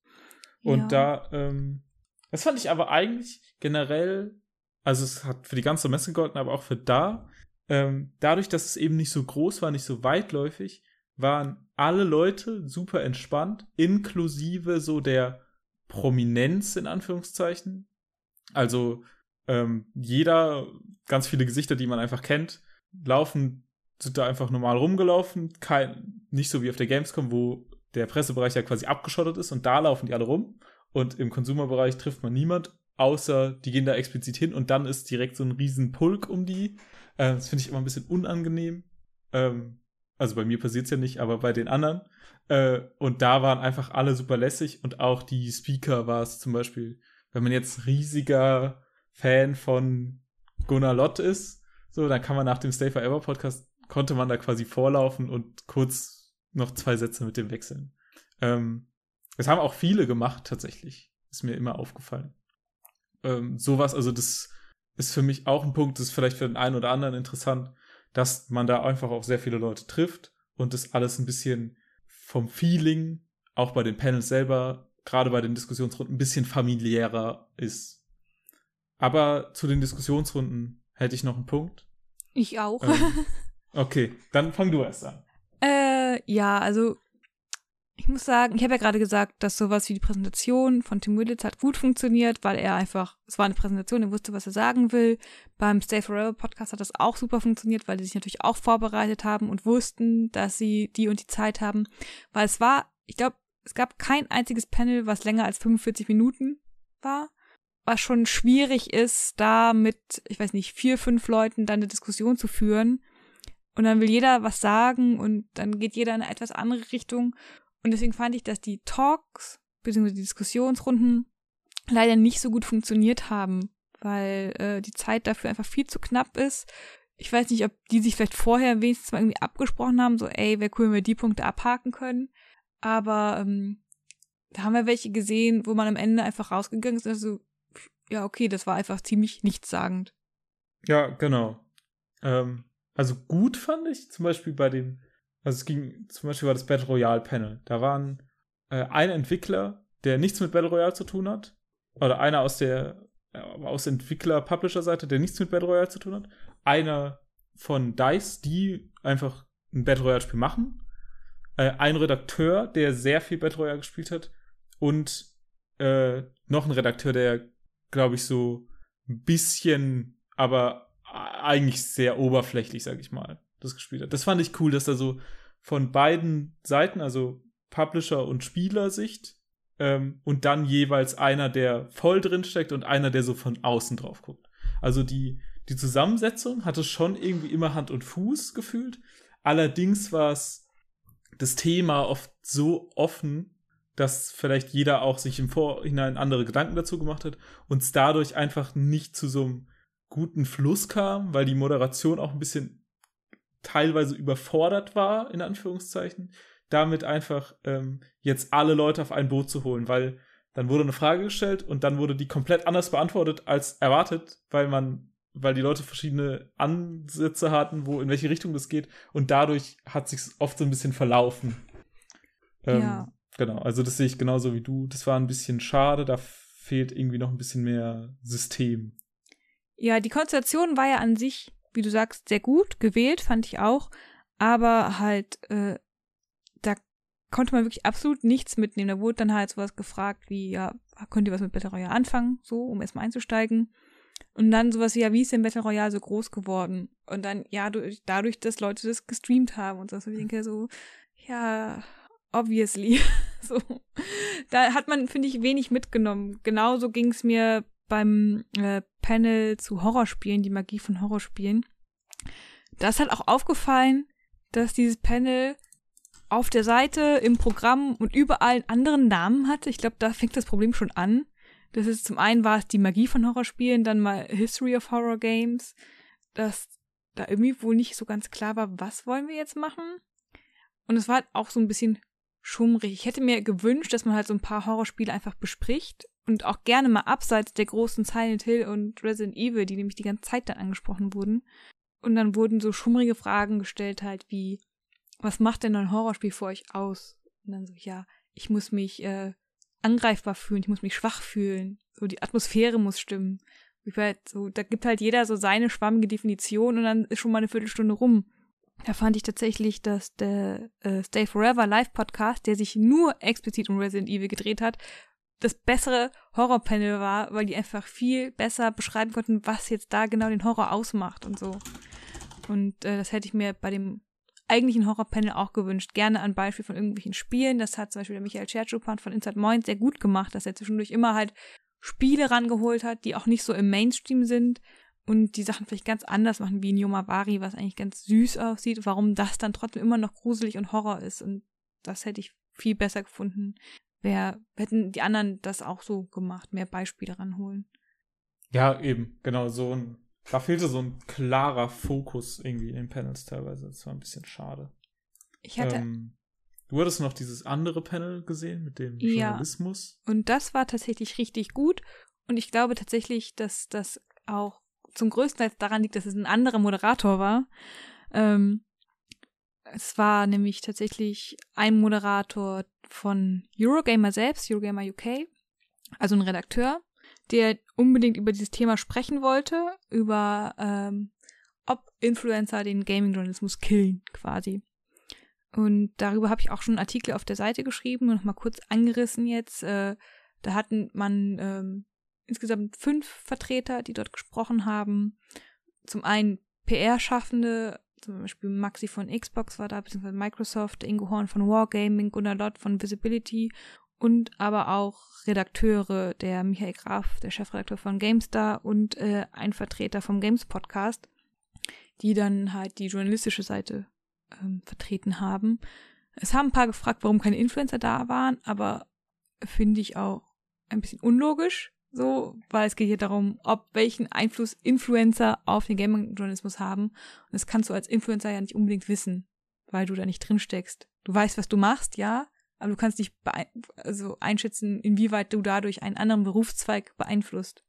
S1: Und ja. da, ähm, das fand ich aber eigentlich generell, also es hat für die ganze Messe gegolten, aber auch für da, ähm, dadurch, dass es eben nicht so groß war, nicht so weitläufig, waren alle Leute super entspannt, inklusive so der Prominenz in Anführungszeichen. Also ähm, jeder, ganz viele Gesichter, die man einfach kennt, laufen, sind da einfach normal rumgelaufen. Kein, nicht so wie auf der Gamescom, wo der Pressebereich ja quasi abgeschottet ist und da laufen die alle rum. Und im Konsumerbereich trifft man niemand, außer die gehen da explizit hin und dann ist direkt so ein riesen Pulk um die. Äh, das finde ich immer ein bisschen unangenehm. Ähm, also bei mir passiert es ja nicht, aber bei den anderen. Äh, und da waren einfach alle super lässig und auch die Speaker war es zum Beispiel, wenn man jetzt riesiger Fan von Gunnar Lott ist, so, dann kann man nach dem Stay Forever Podcast, konnte man da quasi vorlaufen und kurz noch zwei Sätze mit dem wechseln. Ähm, das haben auch viele gemacht, tatsächlich. Ist mir immer aufgefallen. Ähm, sowas, also das ist für mich auch ein Punkt, das ist vielleicht für den einen oder anderen interessant, dass man da einfach auch sehr viele Leute trifft und das alles ein bisschen vom Feeling, auch bei den Panels selber, gerade bei den Diskussionsrunden, ein bisschen familiärer ist. Aber zu den Diskussionsrunden hätte ich noch einen Punkt.
S2: Ich auch.
S1: Ähm, okay, dann fang du erst an.
S2: Äh, ja, also ich muss sagen, ich habe ja gerade gesagt, dass sowas wie die Präsentation von Tim Willits hat gut funktioniert, weil er einfach, es war eine Präsentation, er wusste, was er sagen will. Beim Stay Forever Podcast hat das auch super funktioniert, weil die sich natürlich auch vorbereitet haben und wussten, dass sie die und die Zeit haben. Weil es war, ich glaube, es gab kein einziges Panel, was länger als 45 Minuten war. Was schon schwierig ist, da mit, ich weiß nicht, vier, fünf Leuten dann eine Diskussion zu führen. Und dann will jeder was sagen und dann geht jeder in eine etwas andere Richtung. Und deswegen fand ich, dass die Talks bzw. die Diskussionsrunden leider nicht so gut funktioniert haben, weil äh, die Zeit dafür einfach viel zu knapp ist. Ich weiß nicht, ob die sich vielleicht vorher wenigstens mal irgendwie abgesprochen haben, so, ey, wäre cool, wenn wir die Punkte abhaken können. Aber ähm, da haben wir welche gesehen, wo man am Ende einfach rausgegangen ist, also, ja, okay, das war einfach ziemlich nichtssagend.
S1: Ja, genau. Ähm, also gut fand ich zum Beispiel bei den also es ging zum Beispiel war das Battle Royale Panel. Da waren äh, ein Entwickler, der nichts mit Battle Royale zu tun hat, oder einer aus der äh, aus Entwickler-Publisher-Seite, der nichts mit Battle Royale zu tun hat, einer von DICE, die einfach ein Battle Royale-Spiel machen, äh, ein Redakteur, der sehr viel Battle Royale gespielt hat. Und äh, noch ein Redakteur, der, glaube ich, so ein bisschen, aber eigentlich sehr oberflächlich, sag ich mal, das gespielt hat. Das fand ich cool, dass da so von beiden Seiten, also Publisher- und Spielersicht, ähm, und dann jeweils einer, der voll drin steckt und einer, der so von außen drauf guckt. Also die, die Zusammensetzung hatte schon irgendwie immer Hand und Fuß gefühlt. Allerdings war es das Thema oft so offen, dass vielleicht jeder auch sich im Vorhinein andere Gedanken dazu gemacht hat und es dadurch einfach nicht zu so einem guten Fluss kam, weil die Moderation auch ein bisschen teilweise überfordert war, in Anführungszeichen, damit einfach ähm, jetzt alle Leute auf ein Boot zu holen, weil dann wurde eine Frage gestellt und dann wurde die komplett anders beantwortet als erwartet, weil man, weil die Leute verschiedene Ansätze hatten, wo in welche Richtung das geht und dadurch hat sich oft so ein bisschen verlaufen. Ähm, ja. Genau, also das sehe ich genauso wie du. Das war ein bisschen schade, da fehlt irgendwie noch ein bisschen mehr System.
S2: Ja, die Konstellation war ja an sich wie du sagst, sehr gut gewählt, fand ich auch. Aber halt, äh, da konnte man wirklich absolut nichts mitnehmen. Da wurde dann halt sowas gefragt wie, ja, könnt ihr was mit Battle Royale anfangen, so, um erstmal einzusteigen. Und dann sowas wie, ja, wie ist denn Battle Royale so groß geworden? Und dann, ja, durch, dadurch, dass Leute das gestreamt haben und so. Ich denke so, ja, obviously. so. Da hat man, finde ich, wenig mitgenommen. Genauso ging es mir beim äh, Panel zu Horrorspielen, die Magie von Horrorspielen. Da ist halt auch aufgefallen, dass dieses Panel auf der Seite, im Programm und überall einen anderen Namen hatte. Ich glaube, da fängt das Problem schon an. Das ist zum einen war es die Magie von Horrorspielen, dann mal History of Horror Games, dass da irgendwie wohl nicht so ganz klar war, was wollen wir jetzt machen. Und es war halt auch so ein bisschen schummrig. Ich hätte mir gewünscht, dass man halt so ein paar Horrorspiele einfach bespricht und auch gerne mal abseits der großen Silent Hill und Resident Evil, die nämlich die ganze Zeit dann angesprochen wurden. Und dann wurden so schummrige Fragen gestellt, halt wie, was macht denn ein Horrorspiel für euch aus? Und dann so, ja, ich muss mich äh, angreifbar fühlen, ich muss mich schwach fühlen, so die Atmosphäre muss stimmen. Ich halt so, da gibt halt jeder so seine schwammige Definition und dann ist schon mal eine Viertelstunde rum. Da fand ich tatsächlich, dass der äh, Stay Forever Live Podcast, der sich nur explizit um Resident Evil gedreht hat, das bessere Horrorpanel war, weil die einfach viel besser beschreiben konnten, was jetzt da genau den Horror ausmacht und so. Und äh, das hätte ich mir bei dem eigentlich ein Horrorpanel auch gewünscht. Gerne ein Beispiel von irgendwelchen Spielen. Das hat zum Beispiel der Michael Schertschupan von Inside Moin sehr gut gemacht, dass er zwischendurch immer halt Spiele rangeholt hat, die auch nicht so im Mainstream sind und die Sachen vielleicht ganz anders machen, wie Nyomawari, was eigentlich ganz süß aussieht, warum das dann trotzdem immer noch gruselig und Horror ist. Und das hätte ich viel besser gefunden. Wer, hätten die anderen das auch so gemacht, mehr Beispiele ranholen.
S1: Ja, eben, genau, so ein, da fehlte so ein klarer Fokus irgendwie in den Panels teilweise. Das war ein bisschen schade.
S2: Ich hatte.
S1: Ähm, du hattest noch dieses andere Panel gesehen mit dem
S2: Ja.
S1: Journalismus.
S2: Und das war tatsächlich richtig gut. Und ich glaube tatsächlich, dass das auch zum größten Teil daran liegt, dass es ein anderer Moderator war. Ähm, es war nämlich tatsächlich ein Moderator von Eurogamer selbst, Eurogamer UK, also ein Redakteur, der unbedingt über dieses Thema sprechen wollte, über ähm, ob Influencer den Gaming-Journalismus killen, quasi. Und darüber habe ich auch schon einen Artikel auf der Seite geschrieben und noch mal kurz angerissen jetzt. Äh, da hatten man ähm, insgesamt fünf Vertreter, die dort gesprochen haben. Zum einen PR-Schaffende, zum Beispiel Maxi von Xbox war da, beziehungsweise Microsoft, Ingo Horn von Wargaming, Gunnar Lott von Visibility und aber auch Redakteure, der Michael Graf, der Chefredakteur von GameStar und äh, ein Vertreter vom Games Podcast, die dann halt die journalistische Seite ähm, vertreten haben. Es haben ein paar gefragt, warum keine Influencer da waren, aber finde ich auch ein bisschen unlogisch, so, weil es geht hier darum, ob welchen Einfluss Influencer auf den Gaming-Journalismus haben. Und das kannst du als Influencer ja nicht unbedingt wissen, weil du da nicht drin steckst. Du weißt, was du machst, ja, aber du kannst nicht also einschätzen, inwieweit du dadurch einen anderen Berufszweig beeinflusst.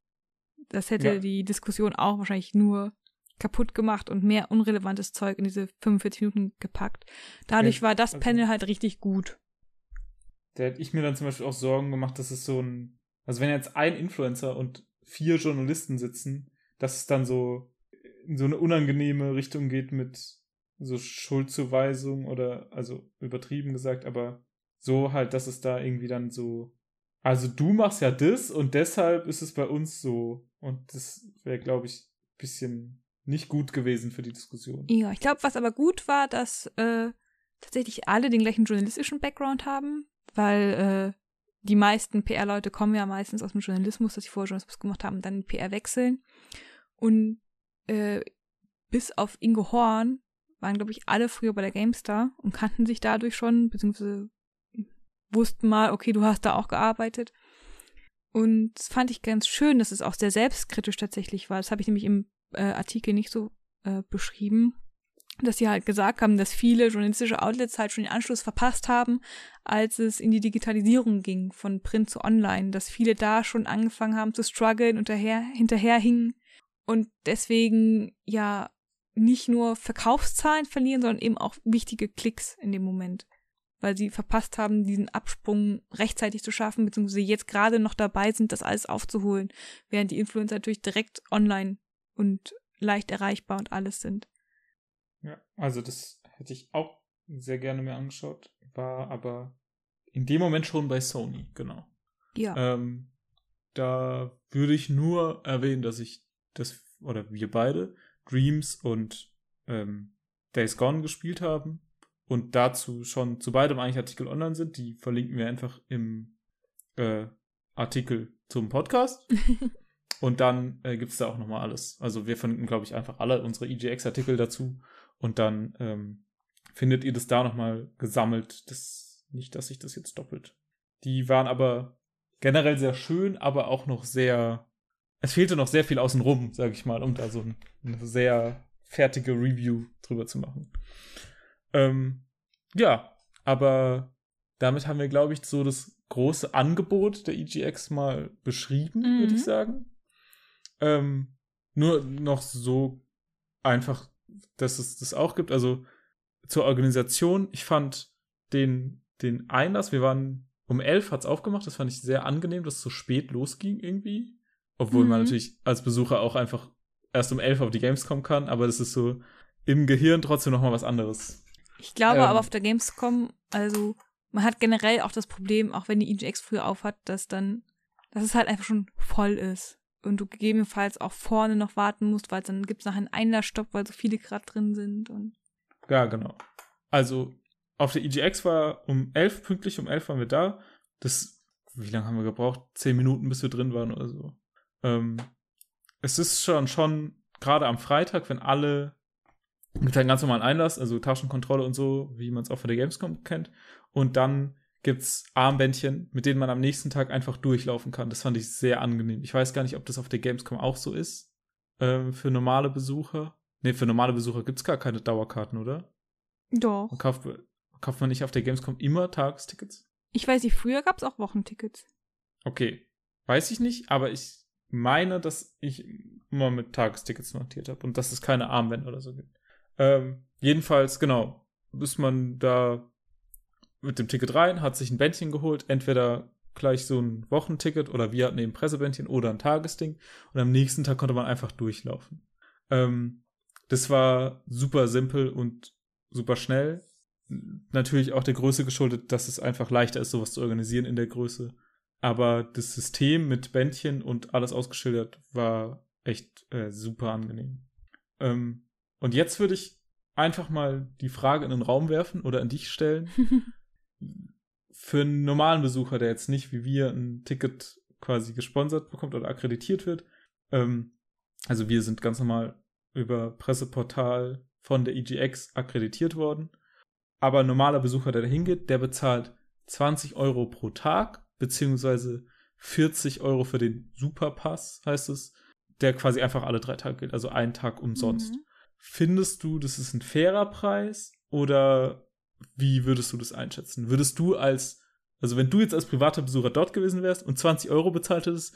S2: Das hätte
S1: Ja.
S2: die Diskussion auch wahrscheinlich nur kaputt gemacht und mehr unrelevantes Zeug in diese 45 Minuten gepackt. Dadurch war das Panel halt richtig gut.
S1: Da hätte ich mir dann zum Beispiel auch Sorgen gemacht, dass es so ein, also wenn jetzt ein Influencer und vier Journalisten sitzen, dass es dann so in so eine unangenehme Richtung geht mit so Schuldzuweisung oder, also übertrieben gesagt, aber so halt, dass es da irgendwie dann so, also du machst ja das und deshalb ist es bei uns so. Und das wäre, glaube ich, ein bisschen nicht gut gewesen für die Diskussion.
S2: Ja, ich glaube, was aber gut war, dass äh, tatsächlich alle den gleichen journalistischen Background haben, weil äh, die meisten PR-Leute kommen ja meistens aus dem Journalismus, dass sie vorher Journalismus gemacht haben und dann PR wechseln. Und äh, bis auf Ingo Horn waren, glaube ich, alle früher bei der GameStar und kannten sich dadurch schon, beziehungsweise wussten mal, okay, du hast da auch gearbeitet. Und das fand ich ganz schön, dass es auch sehr selbstkritisch tatsächlich war. Das habe ich nämlich im äh, Artikel nicht so äh, beschrieben, dass sie halt gesagt haben, dass viele journalistische Outlets halt schon den Anschluss verpasst haben, als es in die Digitalisierung ging, von Print zu Online, dass viele da schon angefangen haben zu strugglen und daher, hinterherhingen und deswegen ja nicht nur Verkaufszahlen verlieren, sondern eben auch wichtige Klicks in dem Moment, weil sie verpasst haben, diesen Absprung rechtzeitig zu schaffen, beziehungsweise jetzt gerade noch dabei sind, das alles aufzuholen, während die Influencer natürlich direkt online und leicht erreichbar und alles sind.
S1: Ja, also das hätte ich auch sehr gerne mir angeschaut, war aber in dem Moment schon bei Sony, genau.
S2: Ja.
S1: Ähm, da würde ich nur erwähnen, dass ich das, oder wir beide, Dreams und ähm, Days Gone gespielt haben und dazu schon zu beidem eigentlich Artikel online sind. Die verlinken wir einfach im äh, Artikel zum Podcast. Und dann äh, gibt es da auch nochmal alles. Also wir verlinken, glaube ich, einfach alle unsere EGX-Artikel dazu. Und dann ähm, findet ihr das da nochmal gesammelt. Das, nicht, dass sich das jetzt doppelt. Die waren aber generell sehr schön, aber auch noch sehr. Es fehlte noch sehr viel außenrum, sage ich mal, um da so ein, eine sehr fertige Review drüber zu machen. Ähm, ja, aber damit haben wir, glaube ich, so das große Angebot der EGX mal beschrieben,
S2: Mhm.
S1: würde ich sagen. Ähm, nur noch so einfach, dass es das auch gibt. Also zur Organisation, ich fand den, den Einlass, wir waren um elf hat's aufgemacht, das fand ich sehr angenehm, dass es so spät losging irgendwie. Obwohl man
S2: Mhm.
S1: natürlich als Besucher auch einfach erst um elf auf die Games kommen kann, aber das ist so im Gehirn trotzdem nochmal was anderes.
S2: Ich glaube
S1: Ähm.
S2: aber auf der Gamescom, also man hat generell auch das Problem, auch wenn die EGX früher aufhat, dass dann, dass es halt einfach schon voll ist. Und du gegebenenfalls auch vorne noch warten musst, weil dann gibt's nachher einen Einlassstopp, weil so viele gerade drin sind. Und
S1: Ja, genau. also auf der EGX war um 11 pünktlich, um 11 waren wir da. Das, wie lange haben wir gebraucht? Zehn Minuten, bis wir drin waren oder so. Ähm, es ist schon, schon gerade am Freitag, wenn alle mit einem ganz normalen Einlass, also Taschenkontrolle und so, wie man es auch von der Gamescom kennt. Und dann gibt's Armbändchen, mit denen man am nächsten Tag einfach durchlaufen kann. Das fand ich sehr angenehm. Ich weiß gar nicht, ob das auf der Gamescom auch so ist. Ähm, für normale Besucher. Nee, für normale Besucher gibt's gar keine Dauerkarten, oder?
S2: Doch.
S1: Und kauft, kauft man nicht auf der Gamescom immer Tagestickets?
S2: Ich weiß nicht, früher gab's auch Wochentickets.
S1: Okay. Weiß ich nicht, aber ich meine, dass ich immer mit Tagestickets notiert habe und dass es keine Armbänder oder so gibt. Ähm, jedenfalls, genau, ist man da mit dem Ticket rein, hat sich ein Bändchen geholt, entweder gleich so ein Wochenticket oder wir hatten eben Pressebändchen oder ein Tagesding und am nächsten Tag konnte man einfach durchlaufen. Ähm, das war super simpel und super schnell. Natürlich auch der Größe geschuldet, dass es einfach leichter ist, sowas zu organisieren in der Größe. Aber das System mit Bändchen und alles ausgeschildert war echt äh, super angenehm. Ähm, und jetzt würde ich einfach mal die Frage in den Raum werfen oder an dich stellen. Für einen normalen Besucher, der jetzt nicht wie wir ein Ticket quasi gesponsert bekommt oder akkreditiert wird, ähm, also wir sind ganz normal über Presseportal von der EGX akkreditiert worden. Aber ein normaler Besucher, der da hingeht, der bezahlt 20 Euro pro Tag, beziehungsweise 40 Euro für den Superpass, heißt es, der quasi einfach alle drei Tage gilt, also einen Tag umsonst. Mhm. Findest du, das ist ein fairer Preis oder wie würdest du das einschätzen? Würdest du als, also wenn du jetzt als privater Besucher dort gewesen wärst und 20 Euro bezahlt hättest,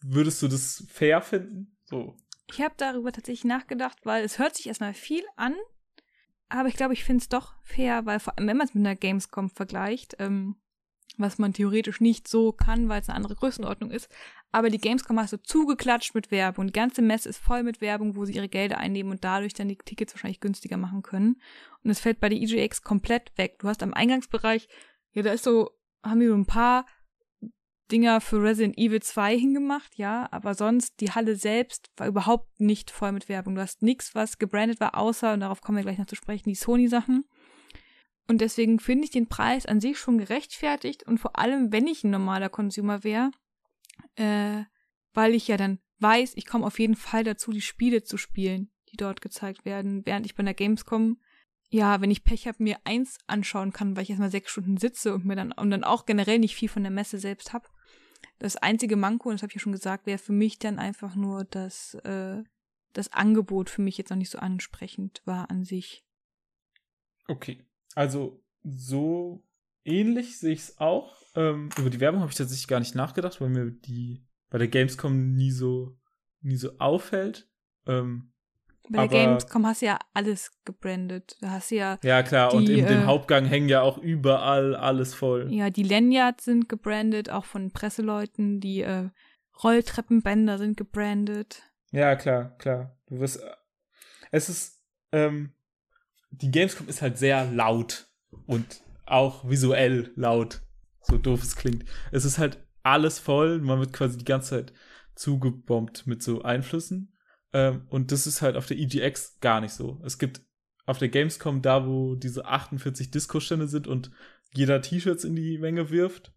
S1: würdest du das fair finden? So.
S2: Ich habe darüber tatsächlich nachgedacht, weil es hört sich erstmal viel an, aber ich glaube, ich finde es doch fair, weil vor allem, wenn man es mit einer Gamescom vergleicht, ähm, was man theoretisch nicht so kann, weil es eine andere Größenordnung ist. Aber die Gamescom hast du zugeklatscht mit Werbung. Die ganze Messe ist voll mit Werbung, wo sie ihre Gelder einnehmen und dadurch dann die Tickets wahrscheinlich günstiger machen können. Und es fällt bei der EGX komplett weg. Du hast am Eingangsbereich, ja, da ist so, haben wir so ein paar Dinger für Resident Evil 2 hingemacht, ja, aber sonst die Halle selbst war überhaupt nicht voll mit Werbung. Du hast nichts, was gebrandet war, außer, und darauf kommen wir gleich noch zu sprechen, die Sony-Sachen. Und deswegen finde ich den Preis an sich schon gerechtfertigt und vor allem, wenn ich ein normaler Consumer wäre, äh, weil ich ja dann weiß, ich komme auf jeden Fall dazu, die Spiele zu spielen, die dort gezeigt werden, während ich bei der Gamescom ja, wenn ich Pech habe, mir eins anschauen kann, weil ich erstmal sechs Stunden sitze und mir dann und dann auch generell nicht viel von der Messe selbst habe. Das einzige Manko, und das habe ich ja schon gesagt, wäre für mich dann einfach nur, dass äh, das Angebot für mich jetzt noch nicht so ansprechend war an sich.
S1: Okay. Also so ähnlich sehe ich es auch. Ähm, über die Werbung habe ich tatsächlich gar nicht nachgedacht, weil mir die bei der Gamescom nie so nie so auffällt. Ähm,
S2: bei der Gamescom hast du ja alles gebrandet. Da hast du ja.
S1: Ja, klar, die, und in äh, den Hauptgang hängen ja auch überall alles voll.
S2: Ja, die Lanyards sind gebrandet, auch von Presseleuten. Die äh, Rolltreppenbänder sind gebrandet.
S1: Ja, klar, klar. Du wirst. Es ist. Ähm, die Gamescom ist halt sehr laut und auch visuell laut. So doof es klingt. Es ist halt alles voll. Man wird quasi die ganze Zeit zugebombt mit so Einflüssen. Ähm, und das ist halt auf der EGX gar nicht so. Es gibt auf der Gamescom da, wo diese 48 Disco-Stände sind und jeder T-Shirts in die Menge wirft,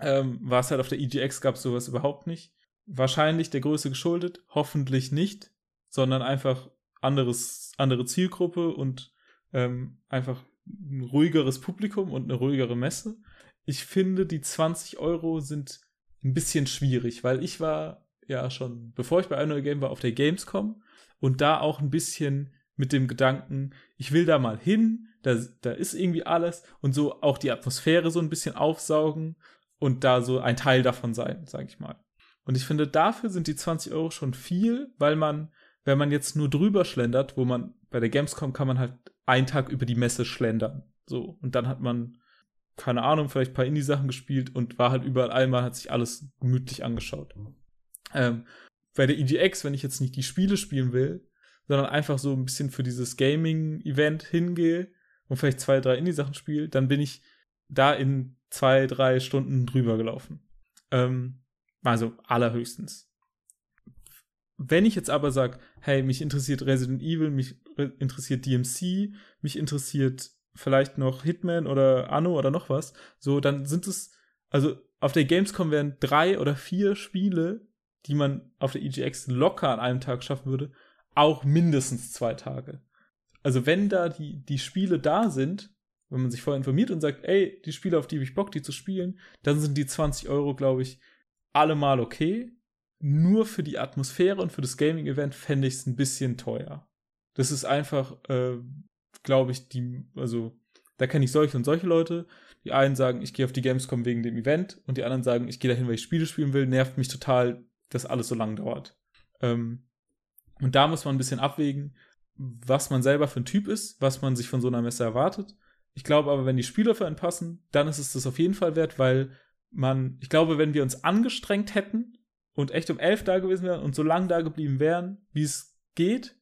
S1: ähm, war es halt auf der EGX gab es sowas überhaupt nicht. Wahrscheinlich der Größe geschuldet, hoffentlich nicht, sondern einfach anderes, andere Zielgruppe und ähm, einfach ein ruhigeres Publikum und eine ruhigere Messe. Ich finde, die 20 Euro sind ein bisschen schwierig, weil ich war ja schon, bevor ich bei Annual Game war, auf der Gamescom und da auch ein bisschen mit dem Gedanken, ich will da mal hin, da, da ist irgendwie alles und so auch die Atmosphäre so ein bisschen aufsaugen und da so ein Teil davon sein, sag ich mal. Und ich finde, dafür sind die 20 Euro schon viel, weil man, wenn man jetzt nur drüber schlendert, wo man bei der Gamescom kann man halt einen Tag über die Messe schlendern. So. Und dann hat man, keine Ahnung, vielleicht ein paar Indie-Sachen gespielt und war halt überall einmal, hat sich alles gemütlich angeschaut. Ähm, bei der EGX, wenn ich jetzt nicht die Spiele spielen will, sondern einfach so ein bisschen für dieses Gaming-Event hingehe und vielleicht zwei, drei Indie-Sachen spiele, dann bin ich da in zwei, drei Stunden drüber gelaufen. Ähm, also allerhöchstens. Wenn ich jetzt aber sage, hey, mich interessiert Resident Evil, mich interessiert DMC, mich interessiert vielleicht noch Hitman oder Anno oder noch was, so, dann sind es, also auf der Gamescom wären drei oder vier Spiele, die man auf der EGX locker an einem Tag schaffen würde, auch mindestens zwei Tage. Also wenn da die, die Spiele da sind, wenn man sich vorher informiert und sagt, ey, die Spiele, auf die habe ich Bock, die zu spielen, dann sind die 20 Euro, glaube ich, allemal okay. Nur für die Atmosphäre und für das Gaming-Event fände ich es ein bisschen teuer. Das ist einfach, äh, glaube ich, die, also da kenne ich solche und solche Leute. Die einen sagen, ich gehe auf die Gamescom wegen dem Event und die anderen sagen, ich gehe dahin, weil ich Spiele spielen will. Nervt mich total, dass alles so lang dauert. Ähm, und da muss man ein bisschen abwägen, was man selber für ein Typ ist, was man sich von so einer Messe erwartet. Ich glaube aber, wenn die Spieler für einen passen, dann ist es das auf jeden Fall wert, weil man, ich glaube, wenn wir uns angestrengt hätten und echt um elf da gewesen wären und so lang da geblieben wären, wie es geht,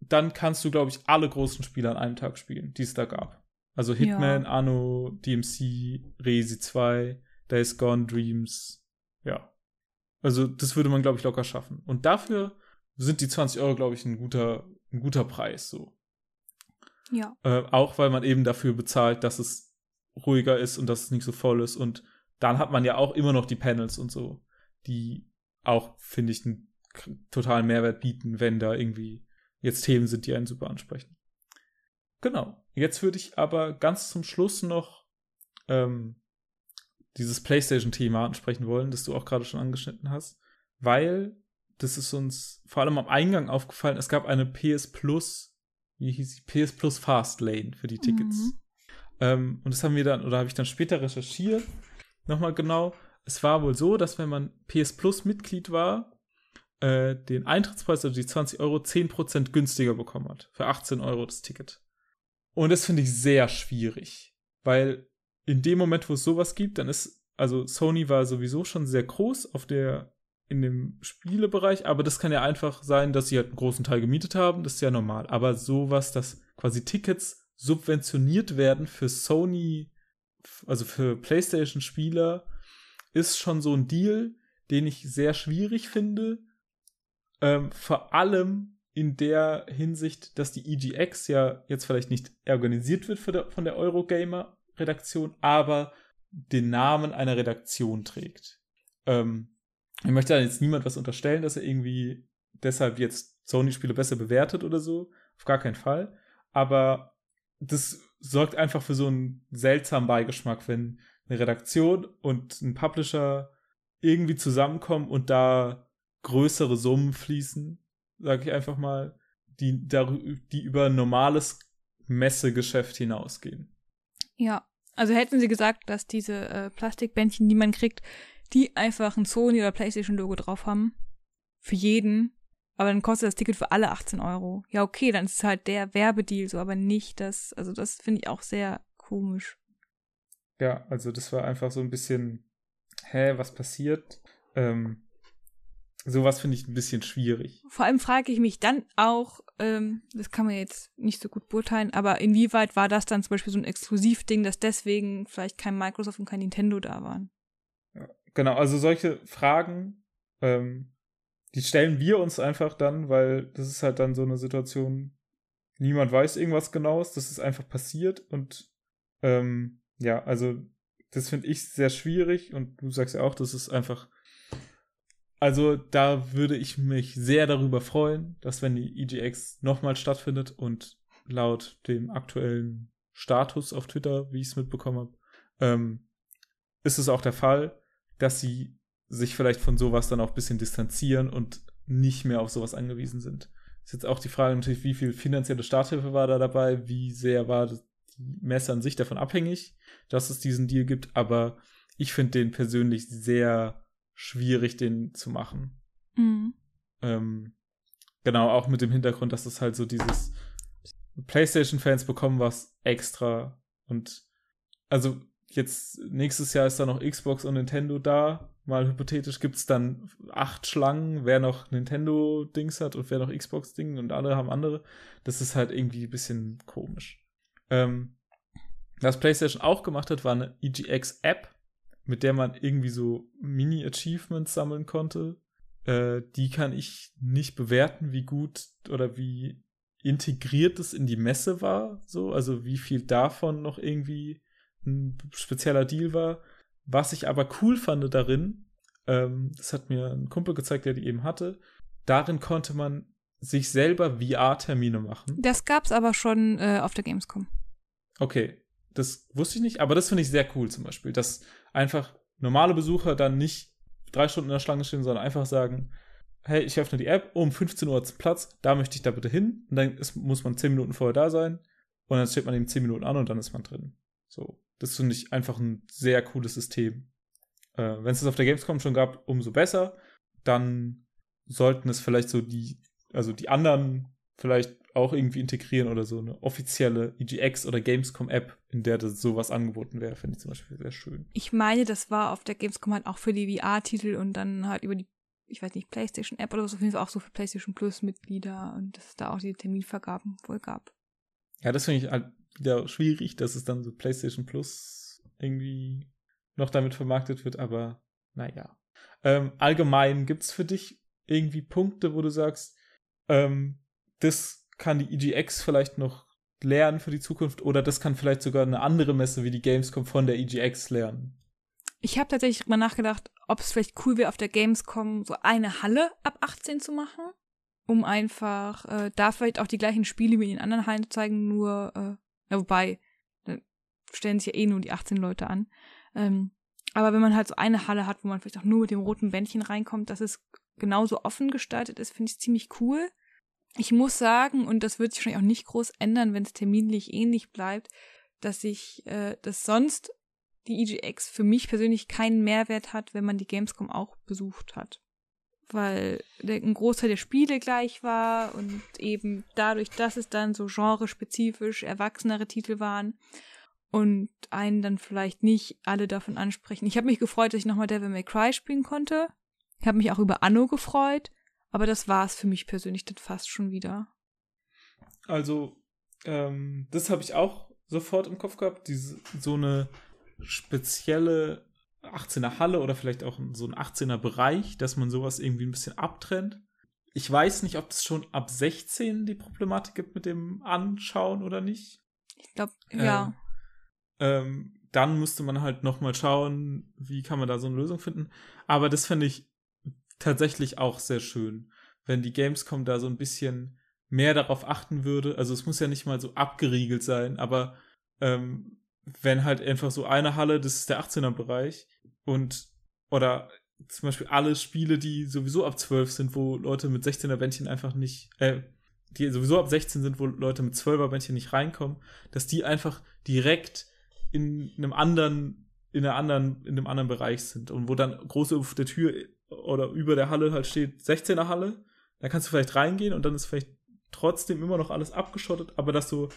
S1: dann kannst du, glaube ich, alle großen Spiele an einem Tag spielen, die es da gab. Also Hitman, ja. Anno, DMC, Resi 2, Days Gone, Dreams, ja. Also das würde man, glaube ich, locker schaffen. Und dafür sind die 20 Euro, glaube ich, ein guter, ein guter Preis, so.
S2: Ja.
S1: Äh, auch weil man eben dafür bezahlt, dass es ruhiger ist und dass es nicht so voll ist. Und dann hat man ja auch immer noch die Panels und so, die auch, finde ich, einen totalen Mehrwert bieten, wenn da irgendwie jetzt Themen sind, die einen super ansprechen. Genau. Jetzt würde ich aber ganz zum Schluss noch ähm, dieses PlayStation-Thema ansprechen wollen, das du auch gerade schon angeschnitten hast, weil das ist uns vor allem am Eingang aufgefallen. Es gab eine PS Plus, wie hieß sie? PS Plus Fast Lane für die Tickets. Mhm. Ähm, und das haben wir dann, oder habe ich dann später recherchiert, nochmal genau. Es war wohl so, dass wenn man PS Plus Mitglied war, äh, den Eintrittspreis, also die 20 Euro, 10% günstiger bekommen hat. Für 18 Euro das Ticket. Und das finde ich sehr schwierig. Weil in dem Moment, wo es sowas gibt, dann ist, also Sony war sowieso schon sehr groß auf der, in dem Spielebereich, aber das kann ja einfach sein, dass sie halt einen großen Teil gemietet haben, das ist ja normal. Aber sowas, dass quasi Tickets subventioniert werden für Sony, also für PlayStation-Spieler, ist schon so ein Deal, den ich sehr schwierig finde, ähm, vor allem in der Hinsicht, dass die EGX ja jetzt vielleicht nicht organisiert wird der, von der Eurogamer-Redaktion, aber den Namen einer Redaktion trägt. Ähm, ich möchte da jetzt niemand was unterstellen, dass er irgendwie deshalb jetzt Sony-Spiele besser bewertet oder so. Auf gar keinen Fall. Aber das sorgt einfach für so einen seltsamen Beigeschmack, wenn eine Redaktion und ein Publisher irgendwie zusammenkommen und da größere Summen fließen, sage ich einfach mal, die, die über normales Messegeschäft hinausgehen.
S2: Ja, also hätten sie gesagt, dass diese äh, Plastikbändchen, die man kriegt, die einfach ein Sony oder PlayStation-Logo drauf haben, für jeden, aber dann kostet das Ticket für alle 18 Euro. Ja, okay, dann ist es halt der Werbedeal so, aber nicht das, also das finde ich auch sehr komisch.
S1: Ja, also das war einfach so ein bisschen, hä, was passiert? Ähm, Sowas finde ich ein bisschen schwierig.
S2: Vor allem frage ich mich dann auch, ähm, das kann man jetzt nicht so gut beurteilen, aber inwieweit war das dann zum Beispiel so ein Exklusivding, dass deswegen vielleicht kein Microsoft und kein Nintendo da waren?
S1: Genau, also solche Fragen, ähm, die stellen wir uns einfach dann, weil das ist halt dann so eine Situation, niemand weiß irgendwas genaues, das ist einfach passiert und ähm, ja, also das finde ich sehr schwierig und du sagst ja auch, das ist einfach also da würde ich mich sehr darüber freuen, dass wenn die EGX nochmal stattfindet und laut dem aktuellen Status auf Twitter, wie ich es mitbekommen habe, ähm, ist es auch der Fall, dass sie sich vielleicht von sowas dann auch ein bisschen distanzieren und nicht mehr auf sowas angewiesen sind. Ist jetzt auch die Frage natürlich, wie viel finanzielle Starthilfe war da dabei, wie sehr war die Messe an sich davon abhängig, dass es diesen Deal gibt, aber ich finde den persönlich sehr schwierig, den zu machen. Mhm. Ähm, genau, auch mit dem Hintergrund, dass es halt so dieses PlayStation-Fans bekommen was extra und also jetzt nächstes Jahr ist da noch Xbox und Nintendo da. Mal hypothetisch gibt es dann acht Schlangen, wer noch Nintendo-Dings hat und wer noch Xbox-Ding und alle haben andere. Das ist halt irgendwie ein bisschen komisch. Ähm, was PlayStation auch gemacht hat, war eine EGX-App, mit der man irgendwie so Mini-Achievements sammeln konnte. Äh, die kann ich nicht bewerten, wie gut oder wie integriert es in die Messe war, so, also wie viel davon noch irgendwie ein spezieller Deal war. Was ich aber cool fand darin, ähm, das hat mir ein Kumpel gezeigt, der die eben hatte, darin konnte man sich selber VR-Termine machen.
S2: Das gab's aber schon äh, auf der Gamescom.
S1: Okay, das wusste ich nicht, aber das finde ich sehr cool zum Beispiel, dass einfach normale Besucher dann nicht drei Stunden in der Schlange stehen, sondern einfach sagen, hey, ich öffne die App, um 15 Uhr zum Platz, da möchte ich da bitte hin. Und dann ist, muss man 10 Minuten vorher da sein. Und dann steht man eben 10 Minuten an und dann ist man drin. So, das finde ich einfach ein sehr cooles System. Äh, Wenn es das auf der Gamescom schon gab, umso besser. Dann sollten es vielleicht so die, also die anderen vielleicht auch irgendwie integrieren oder so eine offizielle EGX oder Gamescom App, in der das sowas angeboten wäre, finde ich zum Beispiel sehr schön.
S2: Ich meine, das war auf der Gamescom halt auch für die VR-Titel und dann halt über die, ich weiß nicht, PlayStation App oder so, auf jeden Fall auch so für PlayStation Plus Mitglieder und dass es da auch diese Terminvergaben wohl gab.
S1: Ja, das finde ich halt wieder schwierig, dass es dann so PlayStation Plus irgendwie noch damit vermarktet wird, aber naja. Ähm, allgemein gibt es für dich irgendwie Punkte, wo du sagst, ähm, das kann die EGX vielleicht noch lernen für die Zukunft oder das kann vielleicht sogar eine andere Messe wie die Gamescom von der EGX lernen.
S2: Ich habe tatsächlich drüber nachgedacht, ob es vielleicht cool wäre, auf der Gamescom so eine Halle ab 18 zu machen, um einfach äh, da vielleicht auch die gleichen Spiele wie in den anderen Hallen zu zeigen, nur, äh, ja, wobei, da stellen sich ja eh nur die 18 Leute an. Ähm, aber wenn man halt so eine Halle hat, wo man vielleicht auch nur mit dem roten Bändchen reinkommt, dass es genauso offen gestaltet ist, finde ich ziemlich cool. Ich muss sagen, und das wird sich wahrscheinlich auch nicht groß ändern, wenn es terminlich ähnlich bleibt, dass ich, äh, dass sonst die EGX für mich persönlich keinen Mehrwert hat, wenn man die Gamescom auch besucht hat. Weil der, ein Großteil der Spiele gleich war und eben dadurch, dass es dann so genrespezifisch erwachsenere Titel waren und einen dann vielleicht nicht alle davon ansprechen. Ich habe mich gefreut, dass ich nochmal Devil May Cry spielen konnte. Ich habe mich auch über Anno gefreut. Aber das war es für mich persönlich dann fast schon wieder.
S1: Also, ähm, das habe ich auch sofort im Kopf gehabt. Diese, so eine spezielle 18er Halle oder vielleicht auch so ein 18er Bereich, dass man sowas irgendwie ein bisschen abtrennt. Ich weiß nicht, ob es schon ab 16 die Problematik gibt mit dem Anschauen oder nicht.
S2: Ich glaube, ja.
S1: Ähm, ähm, dann müsste man halt noch mal schauen, wie kann man da so eine Lösung finden. Aber das fände ich tatsächlich auch sehr schön, wenn die Gamescom da so ein bisschen mehr darauf achten würde. Also es muss ja nicht mal so abgeriegelt sein, aber ähm, wenn halt einfach so eine Halle, das ist der 18er Bereich und oder zum Beispiel alle Spiele, die sowieso ab 12 sind, wo Leute mit 16er Bändchen einfach nicht, äh, die sowieso ab 16 sind, wo Leute mit 12er Bändchen nicht reinkommen, dass die einfach direkt in einem anderen, in einer anderen, in einem anderen Bereich sind und wo dann groß auf der Tür oder über der Halle halt steht 16er Halle, da kannst du vielleicht reingehen und dann ist vielleicht trotzdem immer noch alles abgeschottet, aber dass so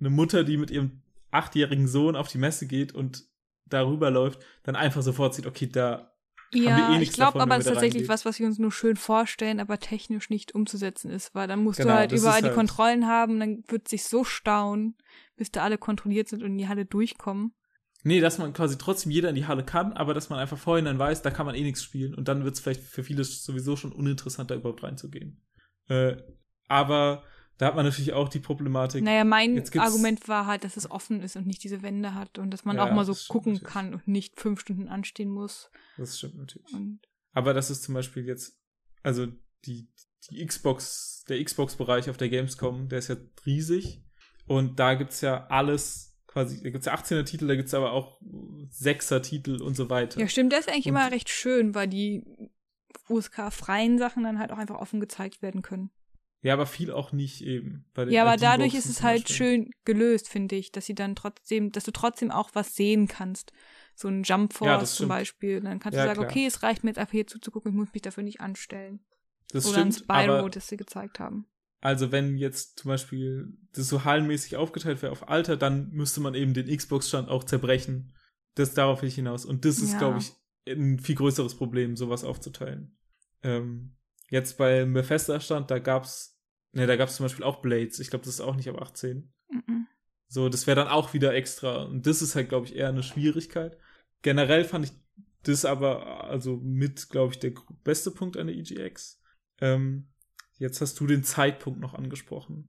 S1: eine Mutter, die mit ihrem achtjährigen Sohn auf die Messe geht und darüber läuft, dann einfach sofort sieht, okay, da
S2: ja, haben wir eh ich glaube aber, es ist tatsächlich reingeht. was, was wir uns nur schön vorstellen, aber technisch nicht umzusetzen ist, weil dann musst genau, du halt überall die halt Kontrollen haben, dann wird sich so stauen, bis da alle kontrolliert sind und in die Halle durchkommen.
S1: Nee, dass man quasi trotzdem jeder in die Halle kann, aber dass man einfach vorhin dann weiß, da kann man eh nichts spielen und dann wird es vielleicht für viele sowieso schon uninteressanter, überhaupt reinzugehen. Äh, aber da hat man natürlich auch die Problematik.
S2: Naja, mein Argument war halt, dass es offen ist und nicht diese Wände hat und dass man ja, auch mal so gucken natürlich. kann und nicht fünf Stunden anstehen muss.
S1: Das stimmt natürlich. Und aber das ist zum Beispiel jetzt, also die, die Xbox, der Xbox-Bereich auf der Gamescom, der ist ja riesig und da gibt's ja alles quasi, da gibt's ja 18er Titel, da gibt's aber auch 6er Titel und so weiter.
S2: Ja, stimmt, das ist eigentlich und immer recht schön, weil die USK-freien Sachen dann halt auch einfach offen gezeigt werden können.
S1: Ja, aber viel auch nicht eben.
S2: ja, aber dadurch ist es halt schön gelöst, finde ich, dass sie dann trotzdem, dass du trotzdem auch was sehen kannst. So ein Jump Force ja, zum Beispiel. Dann kannst ja, du sagen, klar. okay, es reicht mir jetzt einfach hier zuzugucken, ich muss mich dafür nicht anstellen. Das Oder stimmt, ein Spyro, das sie gezeigt haben.
S1: Also wenn jetzt zum Beispiel das so hallenmäßig aufgeteilt wäre auf Alter, dann müsste man eben den Xbox-Stand auch zerbrechen. Das darauf will ich hinaus. Und das ist, ja. glaube ich, ein viel größeres Problem, sowas aufzuteilen. Ähm, jetzt bei Bethesda-Stand, da gab's, ne, da gab's zum Beispiel auch Blades. Ich glaube, das ist auch nicht ab 18. Mhm. So, das wäre dann auch wieder extra. Und das ist halt, glaube ich, eher eine Schwierigkeit. Generell fand ich das aber, also mit, glaube ich, der beste Punkt an der EGX. Ähm, Jetzt hast du den Zeitpunkt noch angesprochen.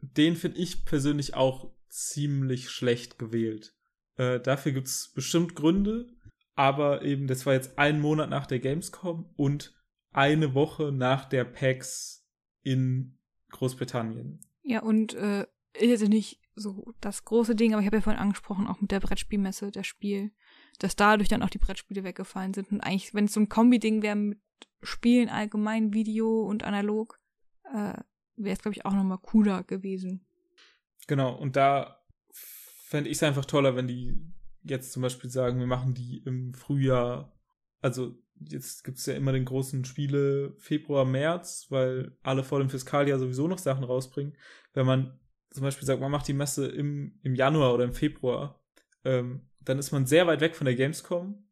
S1: den finde ich persönlich auch ziemlich schlecht gewählt. Äh, dafür gibt es bestimmt Gründe, aber eben, das war jetzt ein Monat nach der Gamescom und eine Woche nach der PAX in Großbritannien.
S2: Ja, und äh, ist jetzt nicht so das große Ding, aber ich habe ja vorhin angesprochen, auch mit der Brettspielmesse, das Spiel, dass dadurch dann auch die Brettspiele weggefallen sind. Und eigentlich, wenn es so ein Kombi-Ding wäre mit Spielen allgemein, Video und analog, äh, wäre es, glaube ich, auch nochmal cooler gewesen.
S1: Genau, und da fände ich es einfach toller, wenn die jetzt zum Beispiel sagen, wir machen die im Frühjahr, also jetzt gibt es ja immer den großen Spiele Februar, März, weil alle vor dem Fiskaljahr sowieso noch Sachen rausbringen. Wenn man zum Beispiel sagt, man macht die Messe im, im Januar oder im Februar, ähm, dann ist man sehr weit weg von der Gamescom,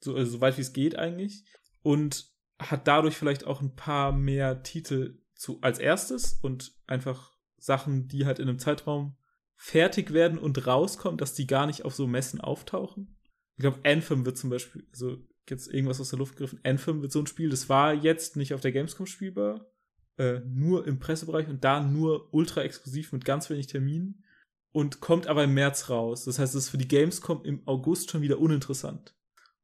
S1: so, also so weit wie es geht eigentlich, und hat dadurch vielleicht auch ein paar mehr Titel zu, als erstes und einfach Sachen, die halt in einem Zeitraum fertig werden und rauskommen, dass die gar nicht auf so Messen auftauchen. Ich glaube, Anthem wird zum Beispiel, also jetzt irgendwas aus der Luft gegriffen, Anthem wird so ein Spiel, das war jetzt nicht auf der Gamescom spielbar, äh, nur im Pressebereich und da nur ultra exklusiv mit ganz wenig Terminen und kommt aber im März raus. Das heißt, es ist für die Gamescom im August schon wieder uninteressant.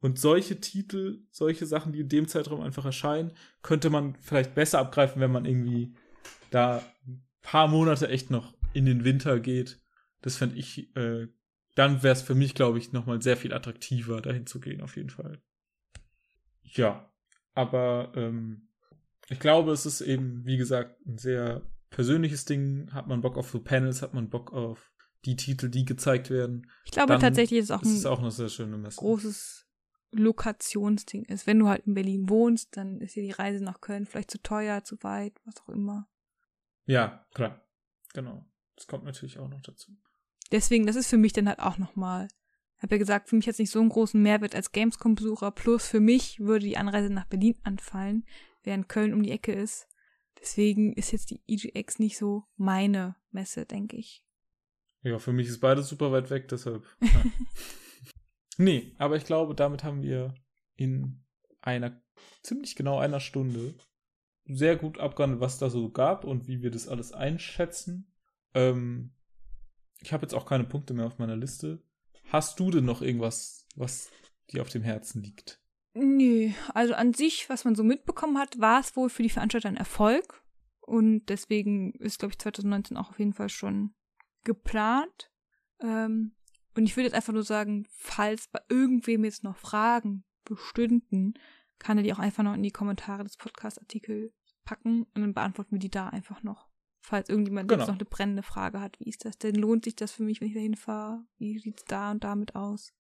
S1: Und solche Titel, solche Sachen, die in dem Zeitraum einfach erscheinen, könnte man vielleicht besser abgreifen, wenn man irgendwie da ein paar Monate echt noch in den Winter geht das fände ich, äh, dann wäre es für mich, glaube ich, nochmal sehr viel attraktiver, dahin zu gehen, auf jeden Fall. Ja, aber ähm, ich glaube, es ist eben, wie gesagt, ein sehr persönliches Ding. Hat man Bock auf so Panels, hat man Bock auf die Titel, die gezeigt werden.
S2: Ich glaube tatsächlich ist es auch
S1: ist es auch eine sehr schöne Messe.
S2: großes Lokationsding ist. Wenn du halt in Berlin wohnst, dann ist dir die Reise nach Köln vielleicht zu teuer, zu weit, was auch immer.
S1: Ja, klar. Genau. Das kommt natürlich auch noch dazu
S2: deswegen, das ist für mich dann halt auch nochmal. Ich habe ja gesagt, für mich jetzt nicht so einen großen Mehrwert als Gamescom-Besucher. Plus für mich würde die Anreise nach Berlin anfallen, während Köln um die Ecke ist. Deswegen ist jetzt die EGX nicht so meine Messe, denke ich.
S1: Ja, für mich ist beides super weit weg, deshalb. Ja. Nee, aber ich glaube, damit haben wir in einer ziemlich genau einer Stunde sehr gut abgehandelt, was da so gab und wie wir das alles einschätzen. Ähm, ich habe jetzt auch keine Punkte mehr auf meiner Liste. Hast du denn noch irgendwas, was dir auf dem Herzen liegt?
S2: Nö, also an sich, was man so mitbekommen hat, war es wohl für die Veranstalter ein Erfolg. Und deswegen ist, glaube ich, 2019 auch auf jeden Fall schon geplant. Ähm, und ich würde jetzt einfach nur sagen, falls bei irgendwem jetzt noch Fragen bestünden, kann er die auch einfach noch in die Kommentare des Podcast-Artikels packen und dann beantworten wir die da einfach noch. Falls irgendjemand genau. jetzt noch eine brennende Frage hat, wie ist das denn? Lohnt sich das für mich, wenn ich dahin fahre? Wie sieht es da und damit aus?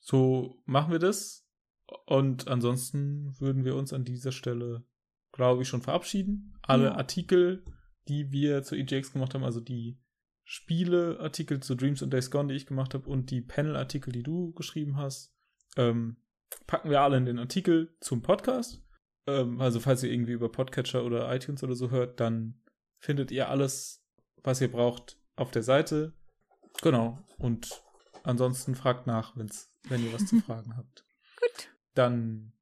S1: So machen wir das. Und ansonsten würden wir uns an dieser Stelle, glaube ich, schon verabschieden. Alle ja. Artikel, die wir zu EJX gemacht haben, also die Spieleartikel zu Dreams und Days Gone, die ich gemacht habe, und die Panel-Artikel, die du geschrieben hast, ähm, packen wir alle in den Artikel zum Podcast. Ähm, also falls ihr irgendwie über Podcatcher oder iTunes oder so hört, dann findet ihr alles, was ihr braucht, auf der Seite. Genau. Und ansonsten fragt nach, wenn's, wenn ihr was zu fragen habt.
S2: Gut.
S1: Dann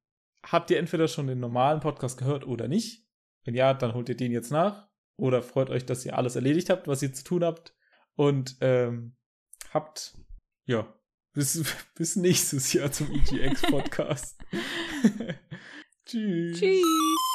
S1: habt ihr entweder schon den normalen Podcast gehört oder nicht. Wenn ja, dann holt ihr den jetzt nach. Oder freut euch, dass ihr alles erledigt habt, was ihr zu tun habt. Und ähm, habt, ja, bis, bis nächstes Jahr zum EGX-Podcast.
S2: Tschüss. Tschüss.